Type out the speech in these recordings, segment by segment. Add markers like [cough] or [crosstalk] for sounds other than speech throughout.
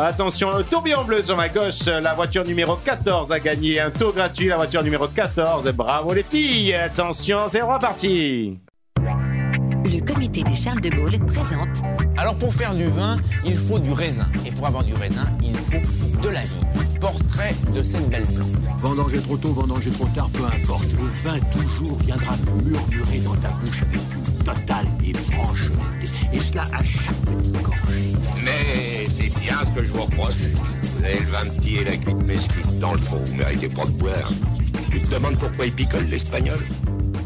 Attention, le tourbillon bleu sur ma gauche, la voiture numéro 14 a gagné un tour gratuit, la voiture numéro 14. Bravo les filles, attention, c'est reparti. Le comité des Charles de Gaulle présente Alors pour faire du vin, il faut du raisin. Et pour avoir du raisin, il faut de la vie. Portrait de cette belle plante. Vendanger trop tôt, vendanger trop tard, peu importe. Le vin toujours viendra murmurer dans ta bouche avec une totale et franche. Et cela à chaque petite gorgée. Mais c'est bien ce que je vous reproche. Vous avez le vin petit et la cuite mesquite. Dans le fond, vous méritez pas de boire. Tu te demandes pourquoi il picole l'espagnol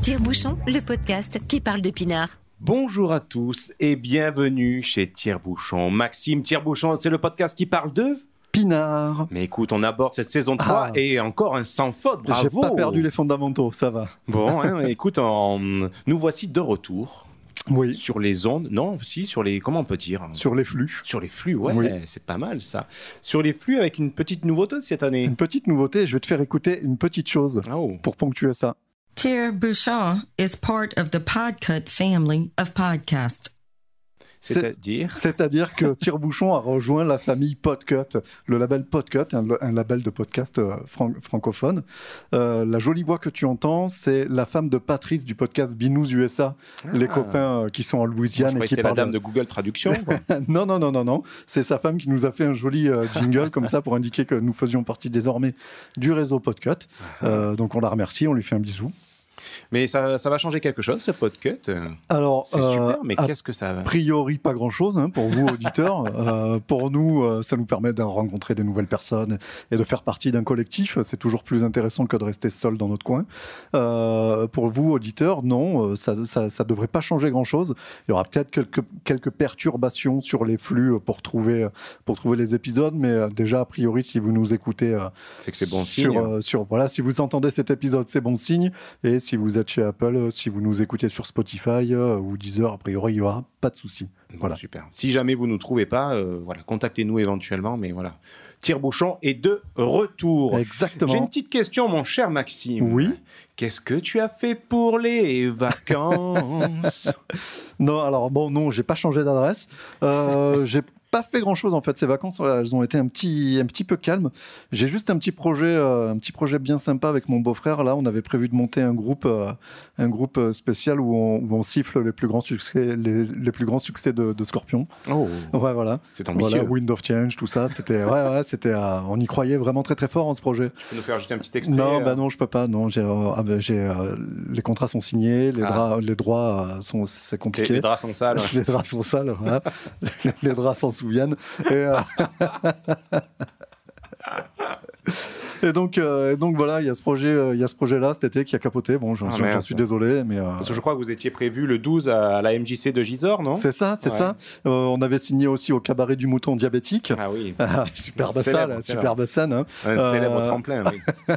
Tire-Bouchon, le podcast qui parle de pinard. Bonjour à tous et bienvenue chez Tire-Bouchon. Maxime Tire-Bouchon, c'est le podcast qui parle de Pinard. Mais écoute, on aborde cette saison 3 Ah. et encore un sans faute, J'ai bravo pas perdu les fondamentaux, ça va. Bon, hein, [laughs] écoute, en- nous voici de retour Oui. sur les ondes, non, si, sur les, comment on peut dire? Sur les flux. Sur les flux, ouais, Oui. c'est pas mal ça. Sur les flux avec une petite nouveauté cette année. Une petite nouveauté, je vais te faire écouter une petite chose Oh. pour ponctuer ça. Tire Bouchon is part of the Podcut family of podcasts. C'est-à-dire C'est-à-dire que Tire-Bouchon a rejoint la famille Podcut, le label Podcut, un, un label de podcast euh, fran- francophone. Euh, la jolie voix que tu entends, c'est la femme de Patrice du podcast Binous USA, les Ah. copains euh, qui sont en Moi, je Louisiane et qui c'était la parlent. dame de Google Traduction. quoi. [laughs] non, non, non, non, non. C'est sa femme qui nous a fait un joli euh, jingle comme ça pour indiquer que nous faisions partie désormais du réseau Podcut. Euh, donc on la remercie, on lui fait un bisou. Mais ça, ça va changer quelque chose, ce podcast. Alors, C'est euh, super, mais a qu'est-ce que ça va? priori pas grand-chose hein, pour vous auditeurs. [laughs] Euh, pour nous, euh, ça nous permet de rencontrer des nouvelles personnes et de faire partie d'un collectif. C'est toujours plus intéressant que de rester seul dans notre coin. Euh, pour vous auditeurs, non, euh, ça, ça devrait pas changer grand-chose. Il y aura peut-être quelques, quelques perturbations sur les flux euh, pour trouver, euh, pour trouver les épisodes, mais euh, déjà a priori, si vous nous écoutez euh, C'est que c'est bon sur, signe. euh, sur- voilà, si vous entendez cet épisode, c'est bon signe. Et si vous êtes chez Apple, euh, si vous nous écoutez sur Spotify euh, ou Deezer, a priori, il n'y aura pas de souci. Bon, Voilà. Super. Si jamais vous ne nous trouvez pas, euh, voilà, contactez-nous éventuellement. Mais voilà, Tire-Bouchon est de retour. J'ai une Exactement. petite question, mon cher Maxime. Oui. Qu'est-ce que tu as fait pour les vacances? [laughs] Non, alors bon, non, j'ai pas changé d'adresse. Euh, j'ai pas fait grand chose en fait. Ces vacances elles ont été un petit un petit peu calmes. J'ai juste un petit projet euh, un petit projet bien sympa avec mon beau-frère. Là on avait prévu de monter un groupe euh, un groupe euh, spécial où on, où on siffle les plus grands succès les, les plus grands succès de, de Scorpion. Oh, ouais voilà. C'est ambitieux. voilà Wind of Change tout ça. C'était ouais ouais [laughs] c'était euh, on y croyait vraiment très très fort en ce projet. Tu peux nous faire juste un petit extrait non bah non je peux pas. Non j'ai ah, bah, j'ai les contrats sont signés les Ah. les droits sont c'est compliqué. les draps sont sales. [laughs] les draps sont sales, voilà. [laughs] les draps s'en souviennent. Et, euh, [laughs] et donc, euh, et donc voilà, il y a ce projet, euh, il y a ce projet-là cet été qui a capoté. Bon, j'en Ah, suis désolé, mais euh, Parce que je crois que vous étiez prévu le 12 à la MJC de Gisors, non? C'est ça, c'est Ouais. ça. Euh, on avait signé aussi au cabaret du mouton diabétique. Ah oui, [laughs] Ah, superbe salle, célèbre. superbe scène. hein. un célèbre tremplin. Oui. [laughs]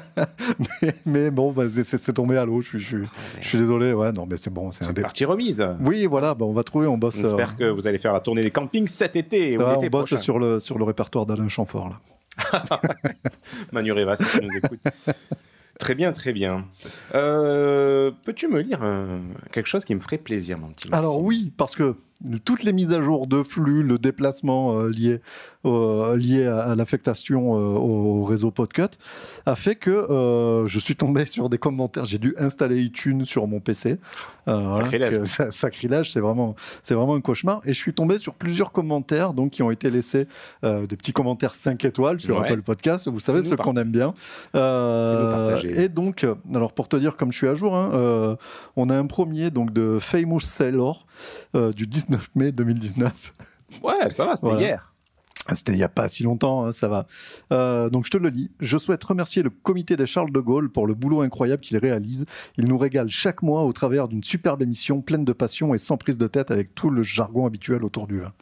Mais, mais bon, bah, c'est- tombé à l'eau. Je suis, je, suis- je suis désolé. Ouais, non, mais c'est bon, c'est un une dé- partie remise. Oui, voilà, bah, on va trouver. On bosse. J'espère que vous allez faire la tournée des campings cet été ou on bosse prochain. sur le sur le répertoire d'Alain Chamfort là. [laughs] Manu Reva, si tu nous écoutes. Très bien, très bien. Euh, Peux-tu me lire un- quelque chose qui me ferait plaisir, mon petit Alors oui, parce que toutes les mises à jour de flux, le déplacement euh, lié, euh, lié à, à l'affectation euh, au réseau Podcut, a fait que euh, je suis tombé [laughs] sur des commentaires. J'ai dû installer iTunes sur mon PC. Voilà, Sacrilège. [laughs] sacrilège, c'est vraiment, c'est vraiment un cauchemar. Et je suis tombé sur plusieurs commentaires donc, qui ont été laissés, des petits commentaires 5 étoiles sur Ouais. Apple Podcast. Vous savez, ceux qu'on aime bien. Et donc, alors pour te dire comme je suis à jour, hein, on a un premier donc de Famous Sailor du 19 mai 2019. Ouais, ça va, c'était Voilà. hier. C'était il n'y a pas si longtemps, hein, ça va. Euh, donc je te le lis. Je souhaite remercier le comité des Charles de Gaulle pour le boulot incroyable qu'il réalise. Il nous régale chaque mois au travers d'une superbe émission pleine de passion et sans prise de tête avec tout le jargon habituel autour du vin.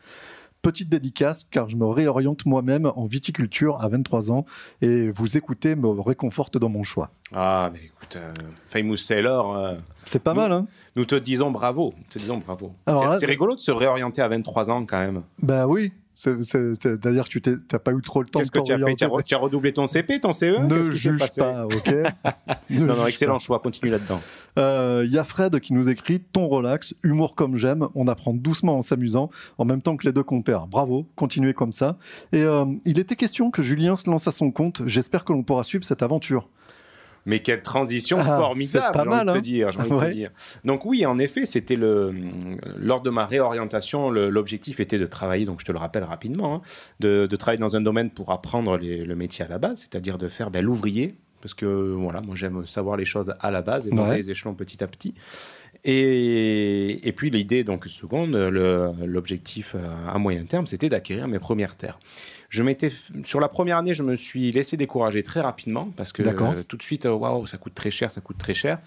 Petite dédicace car je me réoriente moi-même en viticulture à 23 ans et vous écouter me réconforte dans mon choix. Ah, mais écoute, euh, Famous Sailor, euh, C'est pas Nous- mal, hein nous te disons bravo. Te disons bravo. C'est rigolo de se réorienter à 23 ans quand même. Bah oui. C'est- c'est- C'est-à-dire que tu t'as pas eu trop le temps de Qu'est-ce que tu as fait? Tu as, re- tu as redoublé ton CP, ton CE Ne juge passé? pas, ok [laughs] Ne Non, non, excellent pas. choix, continue là-dedans. Euh, Il y a Fred qui nous écrit ton relax, humour comme j'aime, on apprend doucement en s'amusant, en même temps que les deux compères. Bravo, continuez comme ça. Et euh, il était question que Julien se lance à son compte. J'espère que l'on pourra suivre cette aventure. Mais quelle transition Ah, formidable, j'ai envie mal, de te hein. dire. de te Ouais. dire. Donc oui, en effet, c'était le lors de ma réorientation, l'objectif était de travailler. Donc je te le rappelle rapidement, hein, de, de travailler dans un domaine pour apprendre les- le métier à la base, c'est-à-dire de faire ben, l'ouvrier, parce que voilà, moi j'aime savoir les choses à la base et monter Ouais. les échelons petit à petit. Et, et puis l'idée, donc seconde, l'objectif à moyen terme, c'était d'acquérir mes premières terres. Je m'étais, sur la première année, je me suis laissé décourager très rapidement parce que euh, tout de suite, euh, waouh, ça coûte très cher, ça coûte très cher.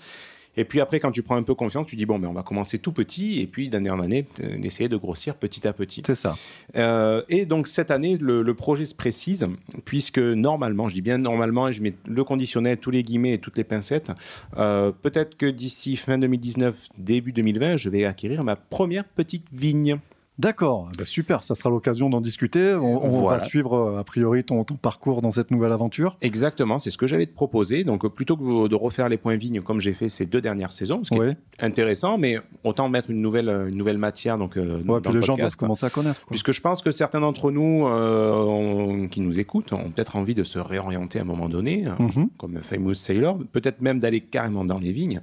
Et puis après, quand tu prends un peu confiance, tu dis bon, ben on va commencer tout petit et puis d'année en année, t- d'essayer de grossir petit à petit. C'est ça. Euh, et donc cette année, le, le projet se précise, puisque normalement, je dis bien normalement, et je mets le conditionnel, tous les guillemets et toutes les pincettes, euh, peut-être que d'ici fin 2019, début 2020, je vais acquérir ma première petite vigne. D'accord, bah super, ça sera l'occasion d'en discuter. On, on Voilà. va suivre euh, a priori ton, ton parcours dans cette nouvelle aventure. Exactement, c'est ce que j'allais te proposer. Donc euh, plutôt que de refaire les points vignes comme j'ai fait ces deux dernières saisons, ce qui Oui, est intéressant, mais autant mettre une nouvelle, euh, une nouvelle matière donc, ouais, dans puis le les gens doivent podcast. commencer à connaître. quoi. Puisque je pense que certains d'entre nous euh, qui nous écoutent ont peut-être envie de se réorienter à un moment donné, Mhm. comme Famous Sailor, peut-être même d'aller carrément dans les vignes.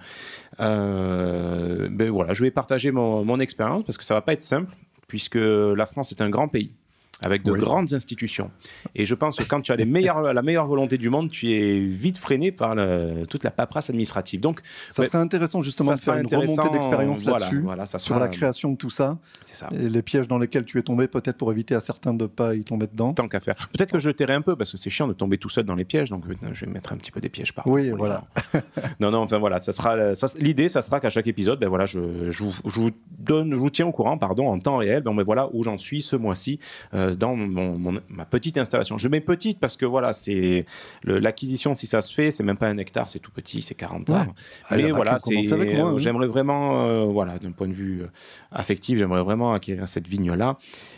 Euh, ben voilà, je vais partager mon, mon expérience parce que ça va pas être simple, puisque la France est un grand pays avec de Oui. grandes institutions. Et je pense que quand tu as les meilleures, la meilleure volonté du monde, tu es vite freiné par le- toute la paperasse administrative. Donc, Ça Ouais. serait intéressant justement de faire une remontée d'expérience voilà, là-dessus, voilà, ça sur sera- la création de tout ça, ça. et les pièges dans lesquels tu es tombé, peut-être pour éviter à certains de pas y tomber dedans. Tant qu'à faire. Peut-être que je le tairai un peu parce que c'est chiant de tomber tout seul dans les pièges, donc euh, je vais mettre un petit peu des pièges par Oui, voilà. [laughs] non, non, enfin voilà, ça sera, ça- l'idée, ça sera qu'à chaque épisode, ben voilà, je, je, vous, je vous donne, je vous tiens au courant, pardon, en temps réel, ben, ben voilà où j'en suis ce mois-ci euh, dans mon, mon- ma petite installation. Je mets petite parce que voilà, c'est l'acquisition, si ça se fait, c'est même pas un hectare, c'est tout petit, c'est 40 Ouais. arbres. Ah, Mais voilà, oui. j'aimerais vraiment, euh, voilà, d'un point de vue euh, affectif, j'aimerais vraiment acquérir cette vigne-là,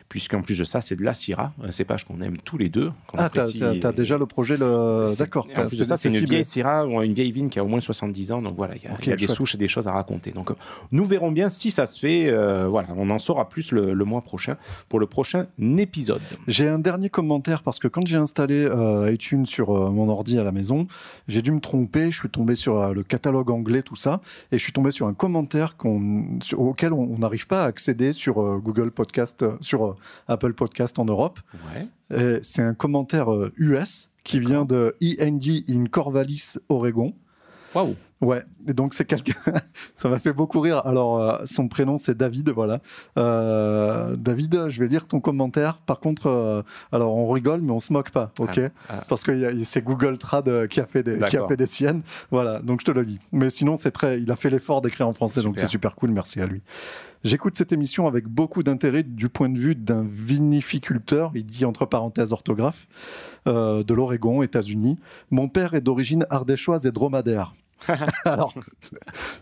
puisqu'en plus de ça, c'est de la Syrah, un cépage qu'on aime tous les deux. Ah, t'as t'as déjà le projet, le... D'accord. En plus de ça, c'est une vieille Syrah, ou une vieille vigne qui a au moins 70 ans. Donc voilà, il y a, y des chouette. souches et des choses à raconter. Donc euh, nous verrons bien si ça se fait. euh, voilà, on en saura plus le, le mois prochain pour le prochain épisode. J'ai un dernier commentaire parce que quand j'ai installé euh, iTunes sur euh, mon ordi à la maison, j'ai dû me tromper. Je suis tombé sur euh, le catalogue anglais, tout ça, et je suis tombé sur un commentaire sur- auquel on n'arrive pas à accéder sur Google Podcast, sur Apple Podcast en Europe. Ouais. C'est un commentaire US qui vient de END in Corvallis, Oregon. Waouh. Ouais, et donc c'est quelqu'un, [laughs] ça m'a fait beaucoup rire. Alors, euh, son prénom c'est David, voilà. Euh, David, je vais lire ton commentaire. Par contre, euh, alors on rigole, mais on se moque pas, ok ah. Parce que c'est Google Trad qui a, fait des, qui a fait des siennes. Voilà, donc je te le lis. Mais sinon, c'est très, il a fait l'effort d'écrire en français, donc c'est super cool, merci à lui. J'écoute cette émission avec beaucoup d'intérêt du point de vue d'un vinificulteur, il dit entre parenthèses orthographe, de l'Oregon, États-Unis. Mon père est d'origine ardéchoise et dromadaire. [laughs] Alors,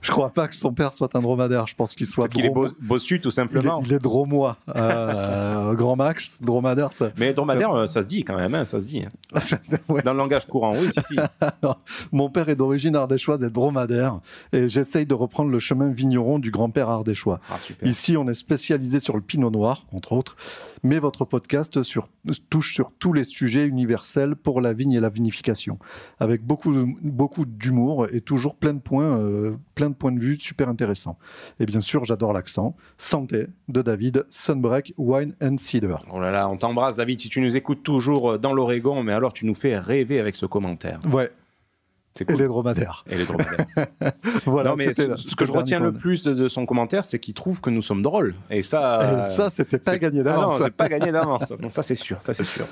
je crois pas que son père soit un dromadaire. Je pense qu'il soit qu'il est bo- bossu tout il est, simplement. il est dromois. Euh, [laughs] grand max, dromadaire, ça. Mais dromadaire, euh, ça se dit quand même, hein, ça se dit. [laughs] Ouais. Dans le langage courant, oui, si, si. Mon père est d'origine ardéchoise et dromadaire, et j'essaye de reprendre le chemin vigneron du grand-père ardéchois. Ah. Ici, on est spécialisé sur le pinot noir, entre autres, mais votre podcast sur- touche sur tous les sujets universels pour la vigne et la vinification, avec beaucoup, beaucoup d'humour et toujours plein de points, euh, plein de points de vue super intéressants. Et bien sûr, j'adore l'accent. Santé de David, Sunbreak, Wine and Cider. Oh là là, on t'embrasse, David. Si tu nous écoutes toujours euh, dans l'Oregon, mais alors tu nous fais rêver avec ce commentaire. Ouais, Et les dromadaires. Et les dromadaires. [laughs] Voilà, non, mais ce, que je retiens le plus de, de son commentaire, c'est qu'il trouve que nous sommes drôles. Et ça. Et ça, c'était pas c'est- gagné Ah non, d'avance. c'est pas gagné d'avance. Non, ça c'est sûr, ça c'est sûr.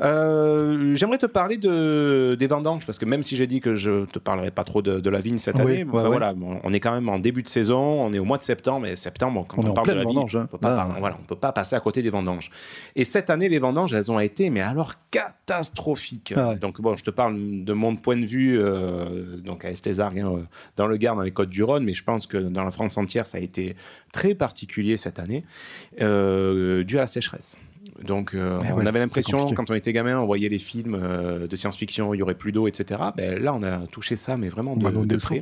Euh, J'aimerais te parler de, des vendanges, parce que même si j'ai dit que je te parlerai pas trop de, de la vigne cette Oui, année, ouais, ben ouais. voilà, on est quand même en début de saison, on est au mois de septembre, et septembre, quand On parle de la vigne, vendange, hein. on pas, Ah. voilà, on peut pas passer à côté des vendanges. Et cette année, les vendanges, elles ont été, mais alors catastrophiques. Ah ouais. Donc bon, je te parle de mon point de vue, euh, donc à Estézargues, hein, dans le Gard, dans les Côtes-du-Rhône, mais je pense que dans la France entière, ça a été très particulier cette année, euh, dû à la sécheresse. Donc, euh, Eh on ouais, avait l'impression, quand on était gamin, on voyait les films euh, de science-fiction, il y aurait plus d'eau, etc. Ben, là, on a touché ça, mais vraiment de, de près.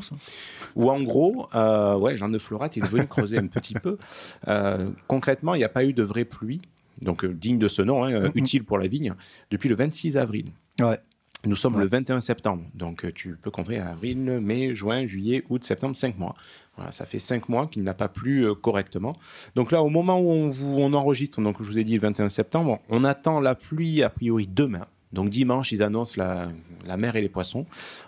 Ou en gros, euh, ouais, Jean de Florat, est venu creuser un petit peu. Concrètement, il n'y a pas eu de vraie pluie, donc digne de ce nom, hein, euh, Mhm. utile pour la vigne, depuis le 26 avril. Ouais. Nous sommes Ouais. le 21 septembre, donc euh, tu peux compter avril, mai, juin, juillet, août, septembre, 5 mois. Voilà, ça fait 5 mois qu'il n'a pas plu euh, correctement. Donc là, au moment où on, vous- on enregistre, donc je vous ai dit le 21 septembre, on attend la pluie a priori demain. Donc dimanche, ils annoncent la, la mer et les poissons.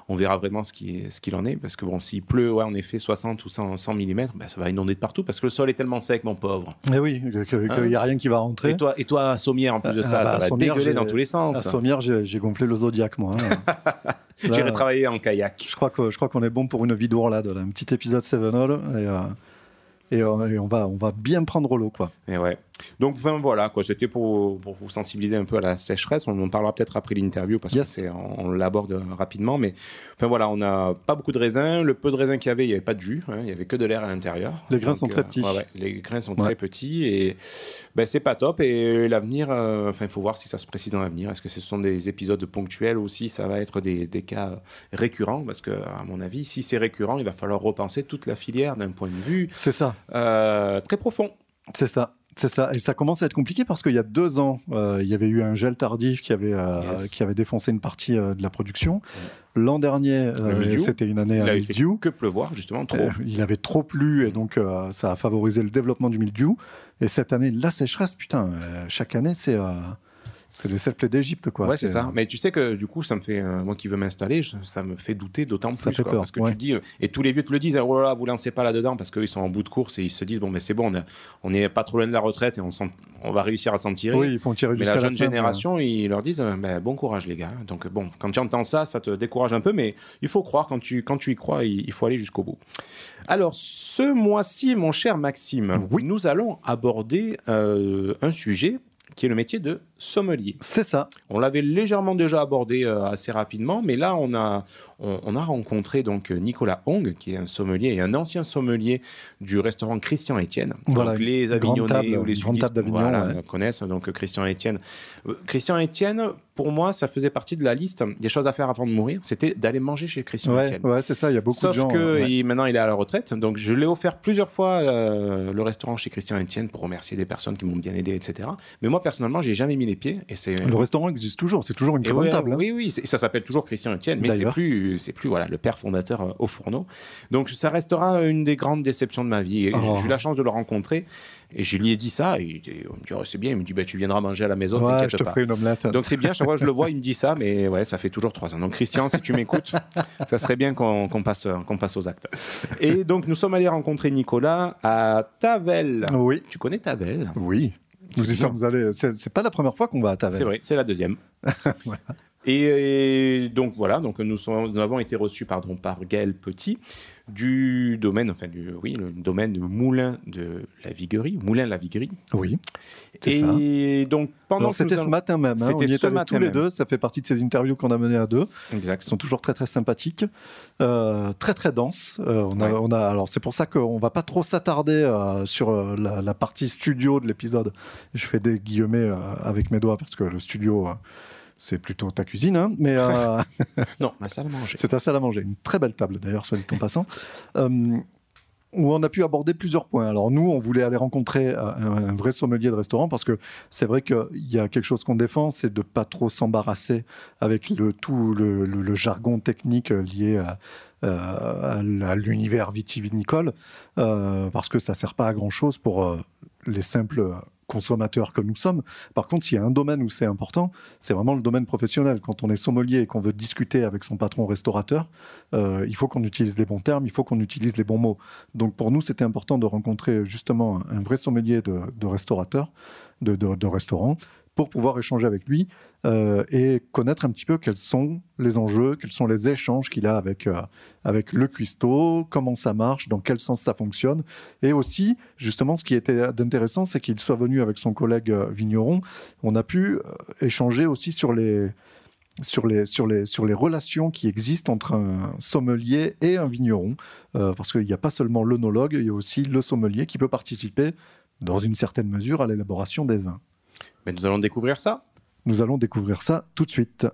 On verra vraiment ce qui- ce qu'il en est, parce que bon, s'il pleut, ouais, en effet, 60 ou 100, 100 mm, ben, ça va inonder de partout, parce que le sol est tellement sec, mon pauvre. Eh oui, qu'il Hein n'y a rien qui va rentrer. Et toi, et toi, à Sommières, en plus de Ah, ça, bah, ça va dégueuler dans tous les sens. À Sommières, j'ai gonflé le Zodiac, moi. hein. [laughs] J'irai travailler en kayak. Je crois qu'on est bon pour une vie d'ourlade, un petit épisode Seven All et, euh, et, euh, et on va on va bien prendre l'eau quoi. Et ouais. Donc enfin, voilà, quoi. C'était pour, pour vous sensibiliser un peu à la sécheresse. On en parlera peut-être après l'interview parce Yes. que c'est, on, l'aborde rapidement. Mais enfin voilà, on n'a pas beaucoup de raisins. Le peu de raisins qu'il y avait, il n'y avait pas de jus. hein. Il n'y avait que de l'air à l'intérieur. Les grains Donc, sont très euh, petits. ouais, ouais, les grains sont Ouais. très petits et ben, c'est pas top. Et l'avenir, euh, enfin, il faut voir si ça se précise dans l'avenir. Est-ce que ce sont des épisodes ponctuels ou si ça va être des, des cas récurrents? Parce que, à mon avis, si c'est récurrent, il va falloir repenser toute la filière d'un point de vue C'est ça, euh, très profond. c'est ça. C'est ça, et ça commence à être compliqué parce qu'il y a deux ans, euh, il y avait eu un gel tardif qui avait, euh, Yes. qui avait défoncé une partie euh, de la production. L'an dernier, c'était une année Il à mildiou. que pleuvoir, justement, trop. Il avait trop plu et donc ça a favorisé le développement du mildiou. Et cette année, la sécheresse, putain, chaque année, c'est c'est sept plaies d'Égypte, quoi. Ouais, c'est ça. Mais tu sais que du coup, ça me fait, euh, moi qui veux m'installer, ça me fait douter d'autant plus. quoi, peur, parce que ouais. tu dis, euh, et tous les vieux te le disent, oh là vous lancez pas là-dedans parce qu'ils sont en bout de course et ils se disent, bon, mais c'est bon, on est- on n'est pas trop loin de la retraite et on, va réussir à s'en tirer. Oui, ils font tirer mais la la jeune fin, génération, ils leur disent, euh, ben, bon courage les gars. Donc bon, quand tu entends ça, ça te décourage un peu, mais il faut croire, quand tu, quand tu y crois, il, il faut aller jusqu'au bout. Alors, ce mois-ci, mon cher Maxime, Oui. nous allons aborder euh, un sujet qui est le métier de sommelier. C'est ça. On l'avait légèrement déjà abordé euh, assez rapidement, mais là, on a, on, on a rencontré donc euh, Nicolas Hong, qui est un sommelier et un ancien sommelier du restaurant Christian Étienne. Voilà, donc, les Avignonnais table- ou les sudistes voilà, ouais. connaissent donc euh, Christian Étienne. Euh, Christian Étienne, pour moi, ça faisait partie de la liste des choses à faire avant de mourir, c'était d'aller manger chez Christian Ouais, Étienne. ouais, c'est ça. Il y a beaucoup Sauf de gens. que euh, ouais. il- maintenant il est à la retraite, donc je l'ai offert plusieurs fois euh, le restaurant chez Christian Etienne pour remercier des personnes qui m'ont bien aidé, etc. Mais moi personnellement, j'ai jamais mis les pieds et c'est Le restaurant existe toujours. C'est toujours une très bonne ouais, table. hein. Oui, oui, ça s'appelle toujours Christian Etienne, mais c'est plus, c'est plus voilà le père fondateur euh, au fourneau. Donc ça restera une des grandes déceptions de ma vie. Et Oh. J'ai eu la chance de le rencontrer et je lui ai dit ça et on me dit, Oh, c'est bien. Il me dit bah, tu viendras manger à la maison, Ouais, je te pas. ferai une omelette. Donc c'est bien, chaque fois que je le vois, il me dit ça, mais ouais, ça fait toujours trois ans. Donc Christian, si tu m'écoutes, ça serait bien qu'on passe, qu'on passe aux actes. Et donc nous sommes allés rencontrer Nicolas à Tavel. Oui, Tu connais Tavel? Oui. Nous y sommes allés. C'est pas la première fois qu'on va à Tavel. C'est vrai, c'est la deuxième. [laughs] et, et donc voilà, donc nous, sommes- nous avons été reçus pardon, par Gaël Petit du domaine, enfin du, oui, le domaine Moulin de la Viguerie, Moulin la Viguerie. Oui. Et donc pendant c'était ce allons- matin même. hein, On y est allés tous les deux. Ça fait partie de ces interviews qu'on a menées à deux. Exact. qui sont toujours très très sympathiques, euh, très très denses. Euh, on a, on a, alors c'est pour ça qu'on va pas trop s'attarder euh, sur la, la partie studio de l'épisode. Je fais des guillemets avec mes doigts parce que le studio c'est plutôt ta cuisine, hein, mais euh, [laughs] Non, ma salle à manger. c'est ta salle à manger. Une très belle table d'ailleurs, soit dit en passant. Euh, où on a pu aborder plusieurs points. Alors nous, on voulait aller rencontrer euh, un, vrai sommelier de restaurant parce que c'est vrai qu'il y a quelque chose qu'on défend, c'est de pas trop s'embarrasser avec le tout le, le- le jargon technique lié à, à l- à l'univers vitivinicole, euh, parce que ça sert pas à grand chose pour les simples consommateurs que nous sommes. Par contre, s'il y a un domaine où c'est important, c'est vraiment le domaine professionnel. Quand on est sommelier et qu'on veut discuter avec son patron restaurateur, euh, il faut qu'on utilise les bons termes, il faut qu'on utilise les bons mots. Donc pour nous, c'était important de rencontrer justement un vrai sommelier de, de restaurateur, de, de, de restaurant, pour pouvoir échanger avec lui euh, et connaître un petit peu quels sont les enjeux, quels sont les échanges qu'il a avec, euh, avec le cuistot, comment ça marche, dans quel sens ça fonctionne. Et aussi, justement, ce qui était intéressant, c'est qu'il soit venu avec son collègue euh, vigneron. On a pu échanger aussi sur les, sur les, sur, les, sur les relations qui existent entre un sommelier et un vigneron, parce qu'il n'y a pas seulement l'œnologue, il y a aussi le sommelier qui peut participer, dans une certaine mesure, à l'élaboration des vins. Mais nous allons découvrir ça. Nous allons découvrir ça tout de suite.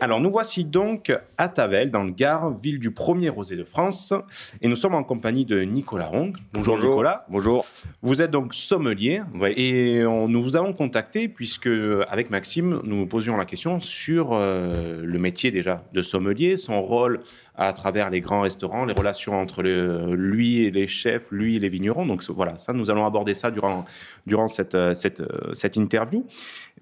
Alors nous voici donc à Tavel, dans le Gard, ville du premier rosé de France, et nous sommes en compagnie de Nicolas Rong. Bonjour, Nicolas. Bonjour. Vous êtes donc sommelier, et on- nous vous avons contacté puisque avec Maxime, nous nous posions la question sur euh, le métier déjà de sommelier, son rôle à travers les grands restaurants, les relations entre le- lui et les chefs, lui et les vignerons. Donc voilà, ça nous allons aborder ça durant, durant cette, cette, cette interview.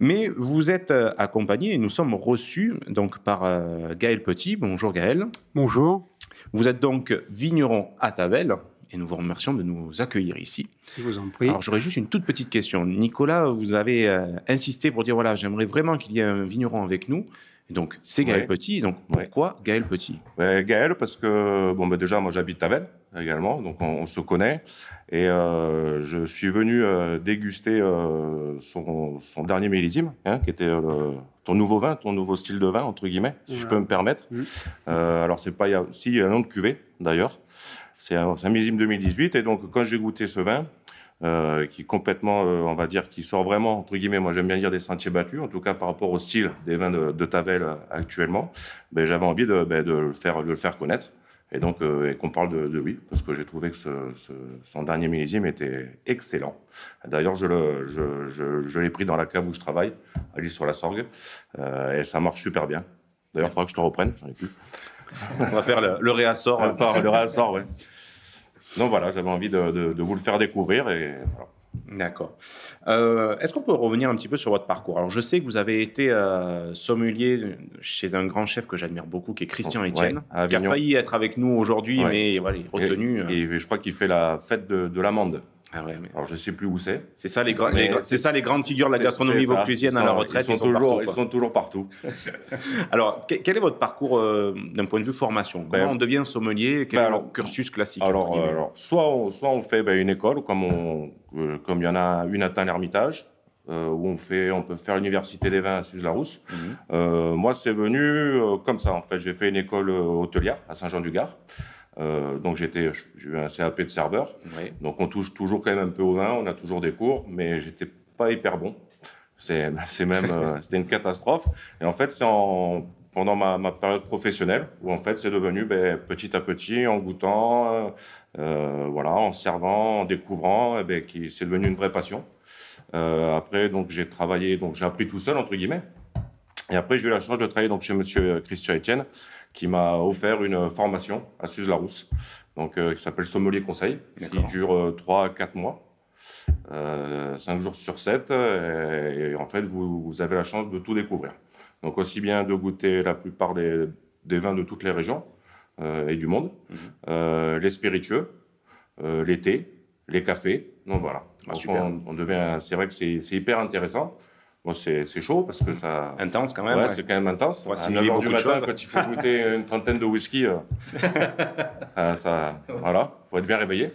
Mais vous êtes euh, accompagné et nous sommes reçus donc par euh, Gaël Petit. Bonjour Gaël. Bonjour, Vous êtes donc vigneron à Tavel et nous vous remercions de nous accueillir ici. je vous en prie. Alors j'aurais juste une toute petite question. Nicolas, vous avez euh, insisté pour dire voilà, j'aimerais vraiment qu'il y ait un vigneron avec nous. Donc c'est Gaël Ouais. Petit. Donc Ouais. pourquoi Gaël Petit? Ben, Gaël, parce que bon, ben, déjà, moi j'habite Tavel également, donc on, on se connaît. Et euh, je suis venu euh, déguster euh, son, son dernier millésime, hein, qui était le- ton nouveau vin, ton nouveau style de vin, entre guillemets, si je peux me permettre. Euh, alors, c'est pas, il y a aussi il y a un nom de cuvée, d'ailleurs. C'est un, c'est un millésime 2018. Et donc, quand j'ai goûté ce vin, euh, qui est complètement, euh, on va dire, qui sort vraiment, entre guillemets, moi j'aime bien dire des sentiers battus, en tout cas par rapport au style des vins de, de Tavel euh, actuellement, ben, j'avais envie de, ben, de, le faire, de le faire connaître. Et donc, euh, et qu'on parle de, de lui, parce que j'ai trouvé que ce, ce- son dernier millésime était excellent. D'ailleurs, je, le- je, je, je l'ai pris dans la cave où je travaille, à l'île sur la Sorgue, euh, et ça marche super bien. D'ailleurs, il faudra que je te reprenne, j'en ai plus. On va faire le, le réassort. On part le réassort, ouais. Donc voilà, j'avais envie de, de- de vous le faire découvrir, et voilà. D'accord. Euh, Est-ce qu'on peut revenir un petit peu sur votre parcours? Alors, je sais que vous avez été euh, sommelier chez un grand chef que j'admire beaucoup, qui est Christian Ouais, Etienne, à qui a failli être avec nous aujourd'hui, Ouais. mais voilà, il est retenu. euh. Et, et je crois qu'il fait la fête de, de l'amande. Ah ouais, mais Alors, je sais plus où c'est. c'est ça les, les c'est ça les grandes figures de la gastronomie vauclusienne Ils à la sont- retraite. Ils sont, toujours, partout, ils sont toujours partout. [laughs] Alors, que- quel est votre parcours euh, d'un point de vue formation? Comment Ben, on devient sommelier? Quel ben est alors- le cursus classique Alors, euh, alors, soit, on, soit on fait ben, une école, comme on, euh, comme il y en a une à Tain-l'Hermitage, euh, où on, fait, on peut faire l'université des vins à Suse-la-Rousse. Mhm. Euh, moi, c'est venu euh, comme ça. En fait, j'ai fait une école hôtelière à Saint-Jean-du-Gard. Euh, donc, j'étais, j'ai eu un CAP de serveur. Oui. Donc, on touche toujours quand même un peu au vin. On a toujours des cours, mais j'étais pas hyper bon. C'est, [laughs] c'est même, euh, c'était une catastrophe. Et en fait, c'est en, pendant ma, ma période professionnelle où en fait, c'est devenu ben, petit à petit, en goûtant, euh, euh, voilà, en servant, en découvrant, eh ben, qui c'est devenu une vraie passion. Après, donc, j'ai travaillé, donc j'ai appris tout seul entre guillemets. Et après, j'ai eu la chance de travailler donc chez Monsieur Christian Etienne, qui m'a offert une formation à Suze-la-Rousse, donc euh, qui s'appelle Sommelier Conseil, qui dure euh, 3 à 4 mois, euh, 5 jours sur 7. Et, et en fait, vous, vous avez la chance de tout découvrir. Donc aussi bien de goûter la plupart des, des vins de toutes les régions euh, et du monde, Mhm. euh, les spiritueux, euh, les thés, les cafés. Donc voilà. Ah, Donc, on, on devient, c'est vrai que c'est hyper intéressant. Bon, c'est chaud parce que ça. [laughs] Intense quand même. Ouais, ouais. c'est quand même intense. Faut À assimiler 9 heures du matin, quand il faut goûter [laughs] une trentaine de whisky, euh, [laughs] euh, ça, voilà, faut être bien réveillé.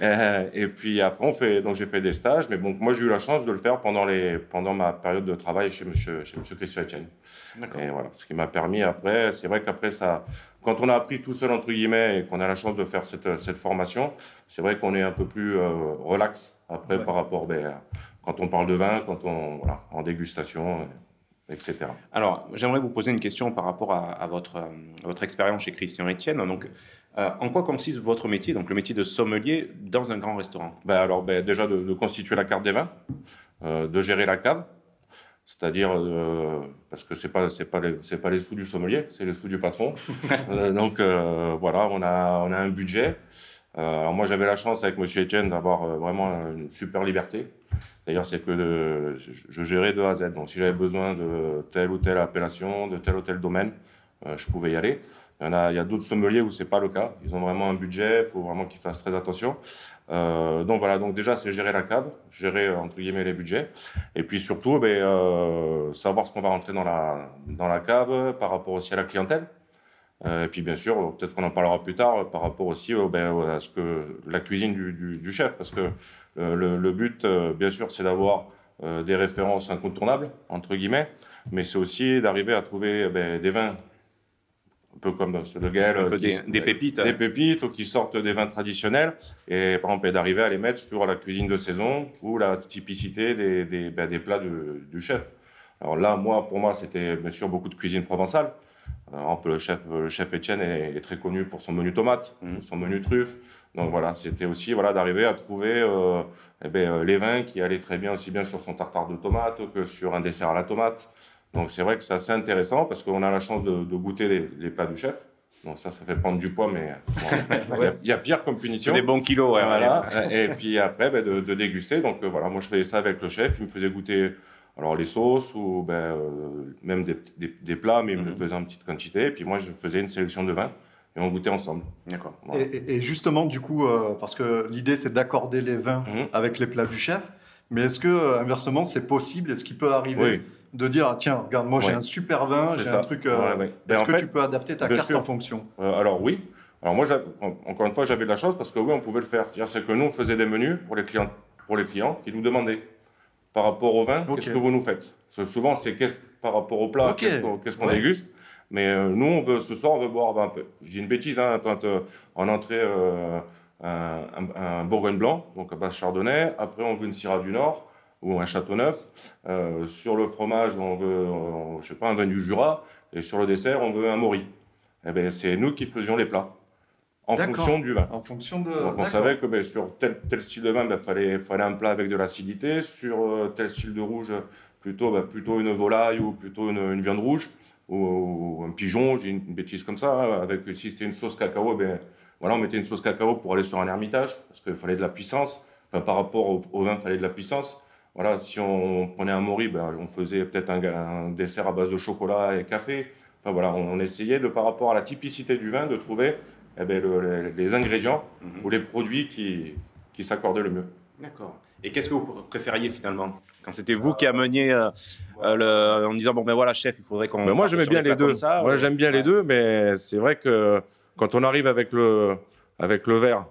Euh, et puis après, on fait, donc j'ai fait des stages, mais bon, moi j'ai eu la chance de le faire pendant les, pendant ma période de travail chez Monsieur, chez Monsieur Christian Etienne. D'accord. Et voilà, ce qui m'a permis après, c'est vrai qu'après ça, quand on a appris tout seul entre guillemets et qu'on a la chance de faire cette, cette formation, c'est vrai qu'on est un peu plus euh, relax après Ouais. par rapport, ben, quand on parle de vin, quand on, voilà, en dégustation, euh, etc. Alors, j'aimerais vous poser une question par rapport à, à votre, euh, à votre expérience chez Christian Etienne. Donc, euh, en quoi consiste votre métier, donc le métier de sommelier dans un grand restaurant? Ben alors, ben, déjà de, de constituer la carte des vins, euh, de gérer la cave, c'est-à-dire euh, parce que c'est pas c'est pas les c'est pas les sous du sommelier, c'est les sous du patron. [laughs] Donc voilà, on a on a un budget. Euh, alors moi j'avais la chance avec Monsieur Etienne d'avoir euh, vraiment une super liberté. D'ailleurs c'est que de- je, gérais de A à Z. Donc si j'avais besoin de telle ou telle appellation, de tel ou tel domaine, euh, je pouvais y aller. Il y a, d'autres sommeliers où c'est pas le cas. Ils ont vraiment un budget, il faut vraiment qu'ils fassent très attention. Euh, donc voilà, donc déjà c'est gérer la cave, gérer euh, entre guillemets les budgets, et puis surtout ben, euh, savoir ce qu'on va rentrer dans la cave par rapport aussi à la clientèle. Euh, et puis bien sûr, peut-être qu'on en parlera plus tard euh, par rapport aussi euh, ben, à ce que la cuisine du, du- du chef, parce que le, le but, bien sûr, c'est d'avoir des références incontournables entre guillemets, mais c'est aussi d'arriver à trouver ben, des vins un peu comme ceux de Gaël. Qui- des, pépites. des pépites ou qui sortent des vins traditionnels et par exemple et d'arriver à les mettre sur la cuisine de saison ou la typicité des, des, ben, des plats du, du chef. Alors là, moi, pour moi, c'était bien sûr beaucoup de cuisine provençale. Euh, exemple, le chef, le chef Étienne est, est très connu pour son menu tomate, Mhm. son menu truffe. Donc voilà, c'était aussi voilà, d'arriver à trouver euh, eh ben, euh, les vins qui allaient très bien aussi bien sur son tartare de tomate que sur un dessert à la tomate. Donc c'est vrai que c'est assez intéressant parce qu'on a la chance de, de goûter les, les plats du chef. Donc ça, ça fait prendre du poids, mais bon, [laughs] il y a- il y, a pire comme C'est punition. des bons kilos, ouais. Voilà. Et puis après, ben, de, de déguster. Donc euh, voilà, moi je faisais ça avec le chef. Il me faisait goûter alors les sauces ou ben, euh, même des, des- des plats, mais il me le Mhm. faisait en petite quantité. Et puis moi, je faisais une sélection de vins et on goûtait ensemble. D'accord. Voilà. Et, et- et justement, du coup, euh, parce que l'idée, c'est d'accorder les vins Mhm. avec les plats du chef. Mais est-ce que, euh, inversement, c'est possible? Est-ce qu'il peut arriver Oui, de dire, ah, tiens, regarde, moi j'ai un super vin, j'ai un truc. euh, Ouais, ouais. Ben, Est-ce que fait, tu peux adapter ta carte sûr. en fonction? Euh, alors oui. Alors moi, encore une fois, j'avais de la chance parce que oui, on pouvait le faire. C'est-à-dire, c'est que nous, on faisait des menus pour les clients, pour les clients qui nous demandaient par rapport au vin, qu'est-ce que vous nous faites? Souvent, c'est qu'est-ce par rapport au plat, qu'est-ce qu'on Ouais. déguste. Mais euh, nous, on veut, ce soir, on veut boire ben, un peu. Je dis une bêtise, hein, quand, euh, en entrée, euh, un, un- un Bourgogne blanc, donc à base chardonnay. Après, on veut une Syrah du Nord ou un Châteauneuf. Sur le fromage, on veut, je sais pas, un vin du Jura. Et sur le dessert, on veut un Maury. Eh ben, c'est nous qui faisions les plats en fonction du vin. En fonction de. Donc, on savait que ben, sur tel, tel style de vin, il fallait, fallait un plat avec de l'acidité. Sur euh, tel style de rouge, plutôt, ben, plutôt une volaille ou plutôt une, une viande rouge ou, ou un pigeon, j'ai une, une bêtise comme ça. hein, Avec, si c'était une sauce cacao, ben, voilà, on mettait une sauce cacao pour aller sur un ermitage parce qu'il fallait de la puissance. Enfin, par rapport au, au vin, il fallait de la puissance. Voilà, si on prenait un mori, ben, on faisait peut-être un, un dessert à base de chocolat et café. Enfin, voilà, on, on essayait de, par rapport à la typicité du vin, de trouver eh ben, le- les, les ingrédients Mhm. ou les produits qui, qui s'accordaient le mieux. D'accord. Et qu'est-ce que vous préfériez finalement Quand c'était vous qui ameniez euh, euh, le, en disant bon ben voilà chef, il faudrait qu'on. Mais moi, j'aimais bien les deux. ça, moi, ou- j'aime bien les deux, mais c'est vrai que quand on arrive avec le, avec le verre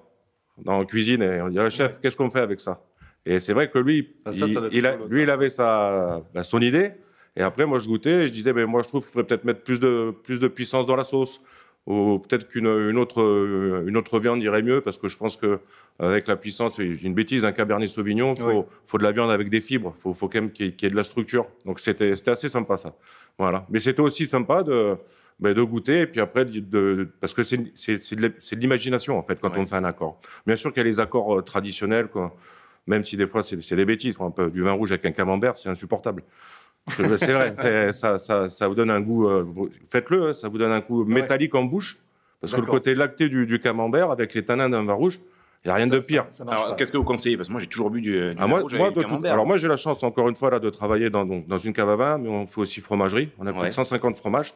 dans la cuisine et on dit Ah, chef, qu'est-ce qu'on fait avec ça? Et c'est vrai que lui, Ah, ça, il, ça doit être il a- rigolo, ça. lui, il avait sa, bah, son idée. Et après, moi, je goûtais et je disais, ben, moi, je trouve qu'il faudrait peut-être mettre plus de, plus de puissance dans la sauce. Ou peut-être qu'une une autre, euh, une autre viande irait mieux, parce que je pense que avec la puissance, j'ai une bêtise, un Cabernet Sauvignon, il faut, Oui. faut de la viande avec des fibres, il faut, faut quand même qu'il y, ait- qu'il y ait de la structure. Donc c'était assez sympa ça. Voilà. Mais c'était aussi sympa de, ben, de goûter, et puis après, de, de- parce que c'est de l'imagination en fait quand on fait un accord. Bien sûr qu'il y a les accords euh, traditionnels, quoi. même si des fois c'est des bêtises. Un peu, du vin rouge avec un camembert, c'est insupportable. C'est vrai, ça, ça, ça vous donne un goût, euh, faites-le, hein, ça vous donne un goût métallique en bouche, parce que le côté lacté du, du camembert avec les tanins d'un vin rouge, il n'y a rien Ça- de pire. Ça, ça marche Alors qu'est-ce que vous conseillez? Parce que moi j'ai toujours bu du, du Ah, vin moi, rouge moi, avec de du tout- camembert. alors moi j'ai la chance encore une fois là de travailler dans, donc, dans une cave à vin, mais on fait aussi fromagerie. On a plus de 150 fromages.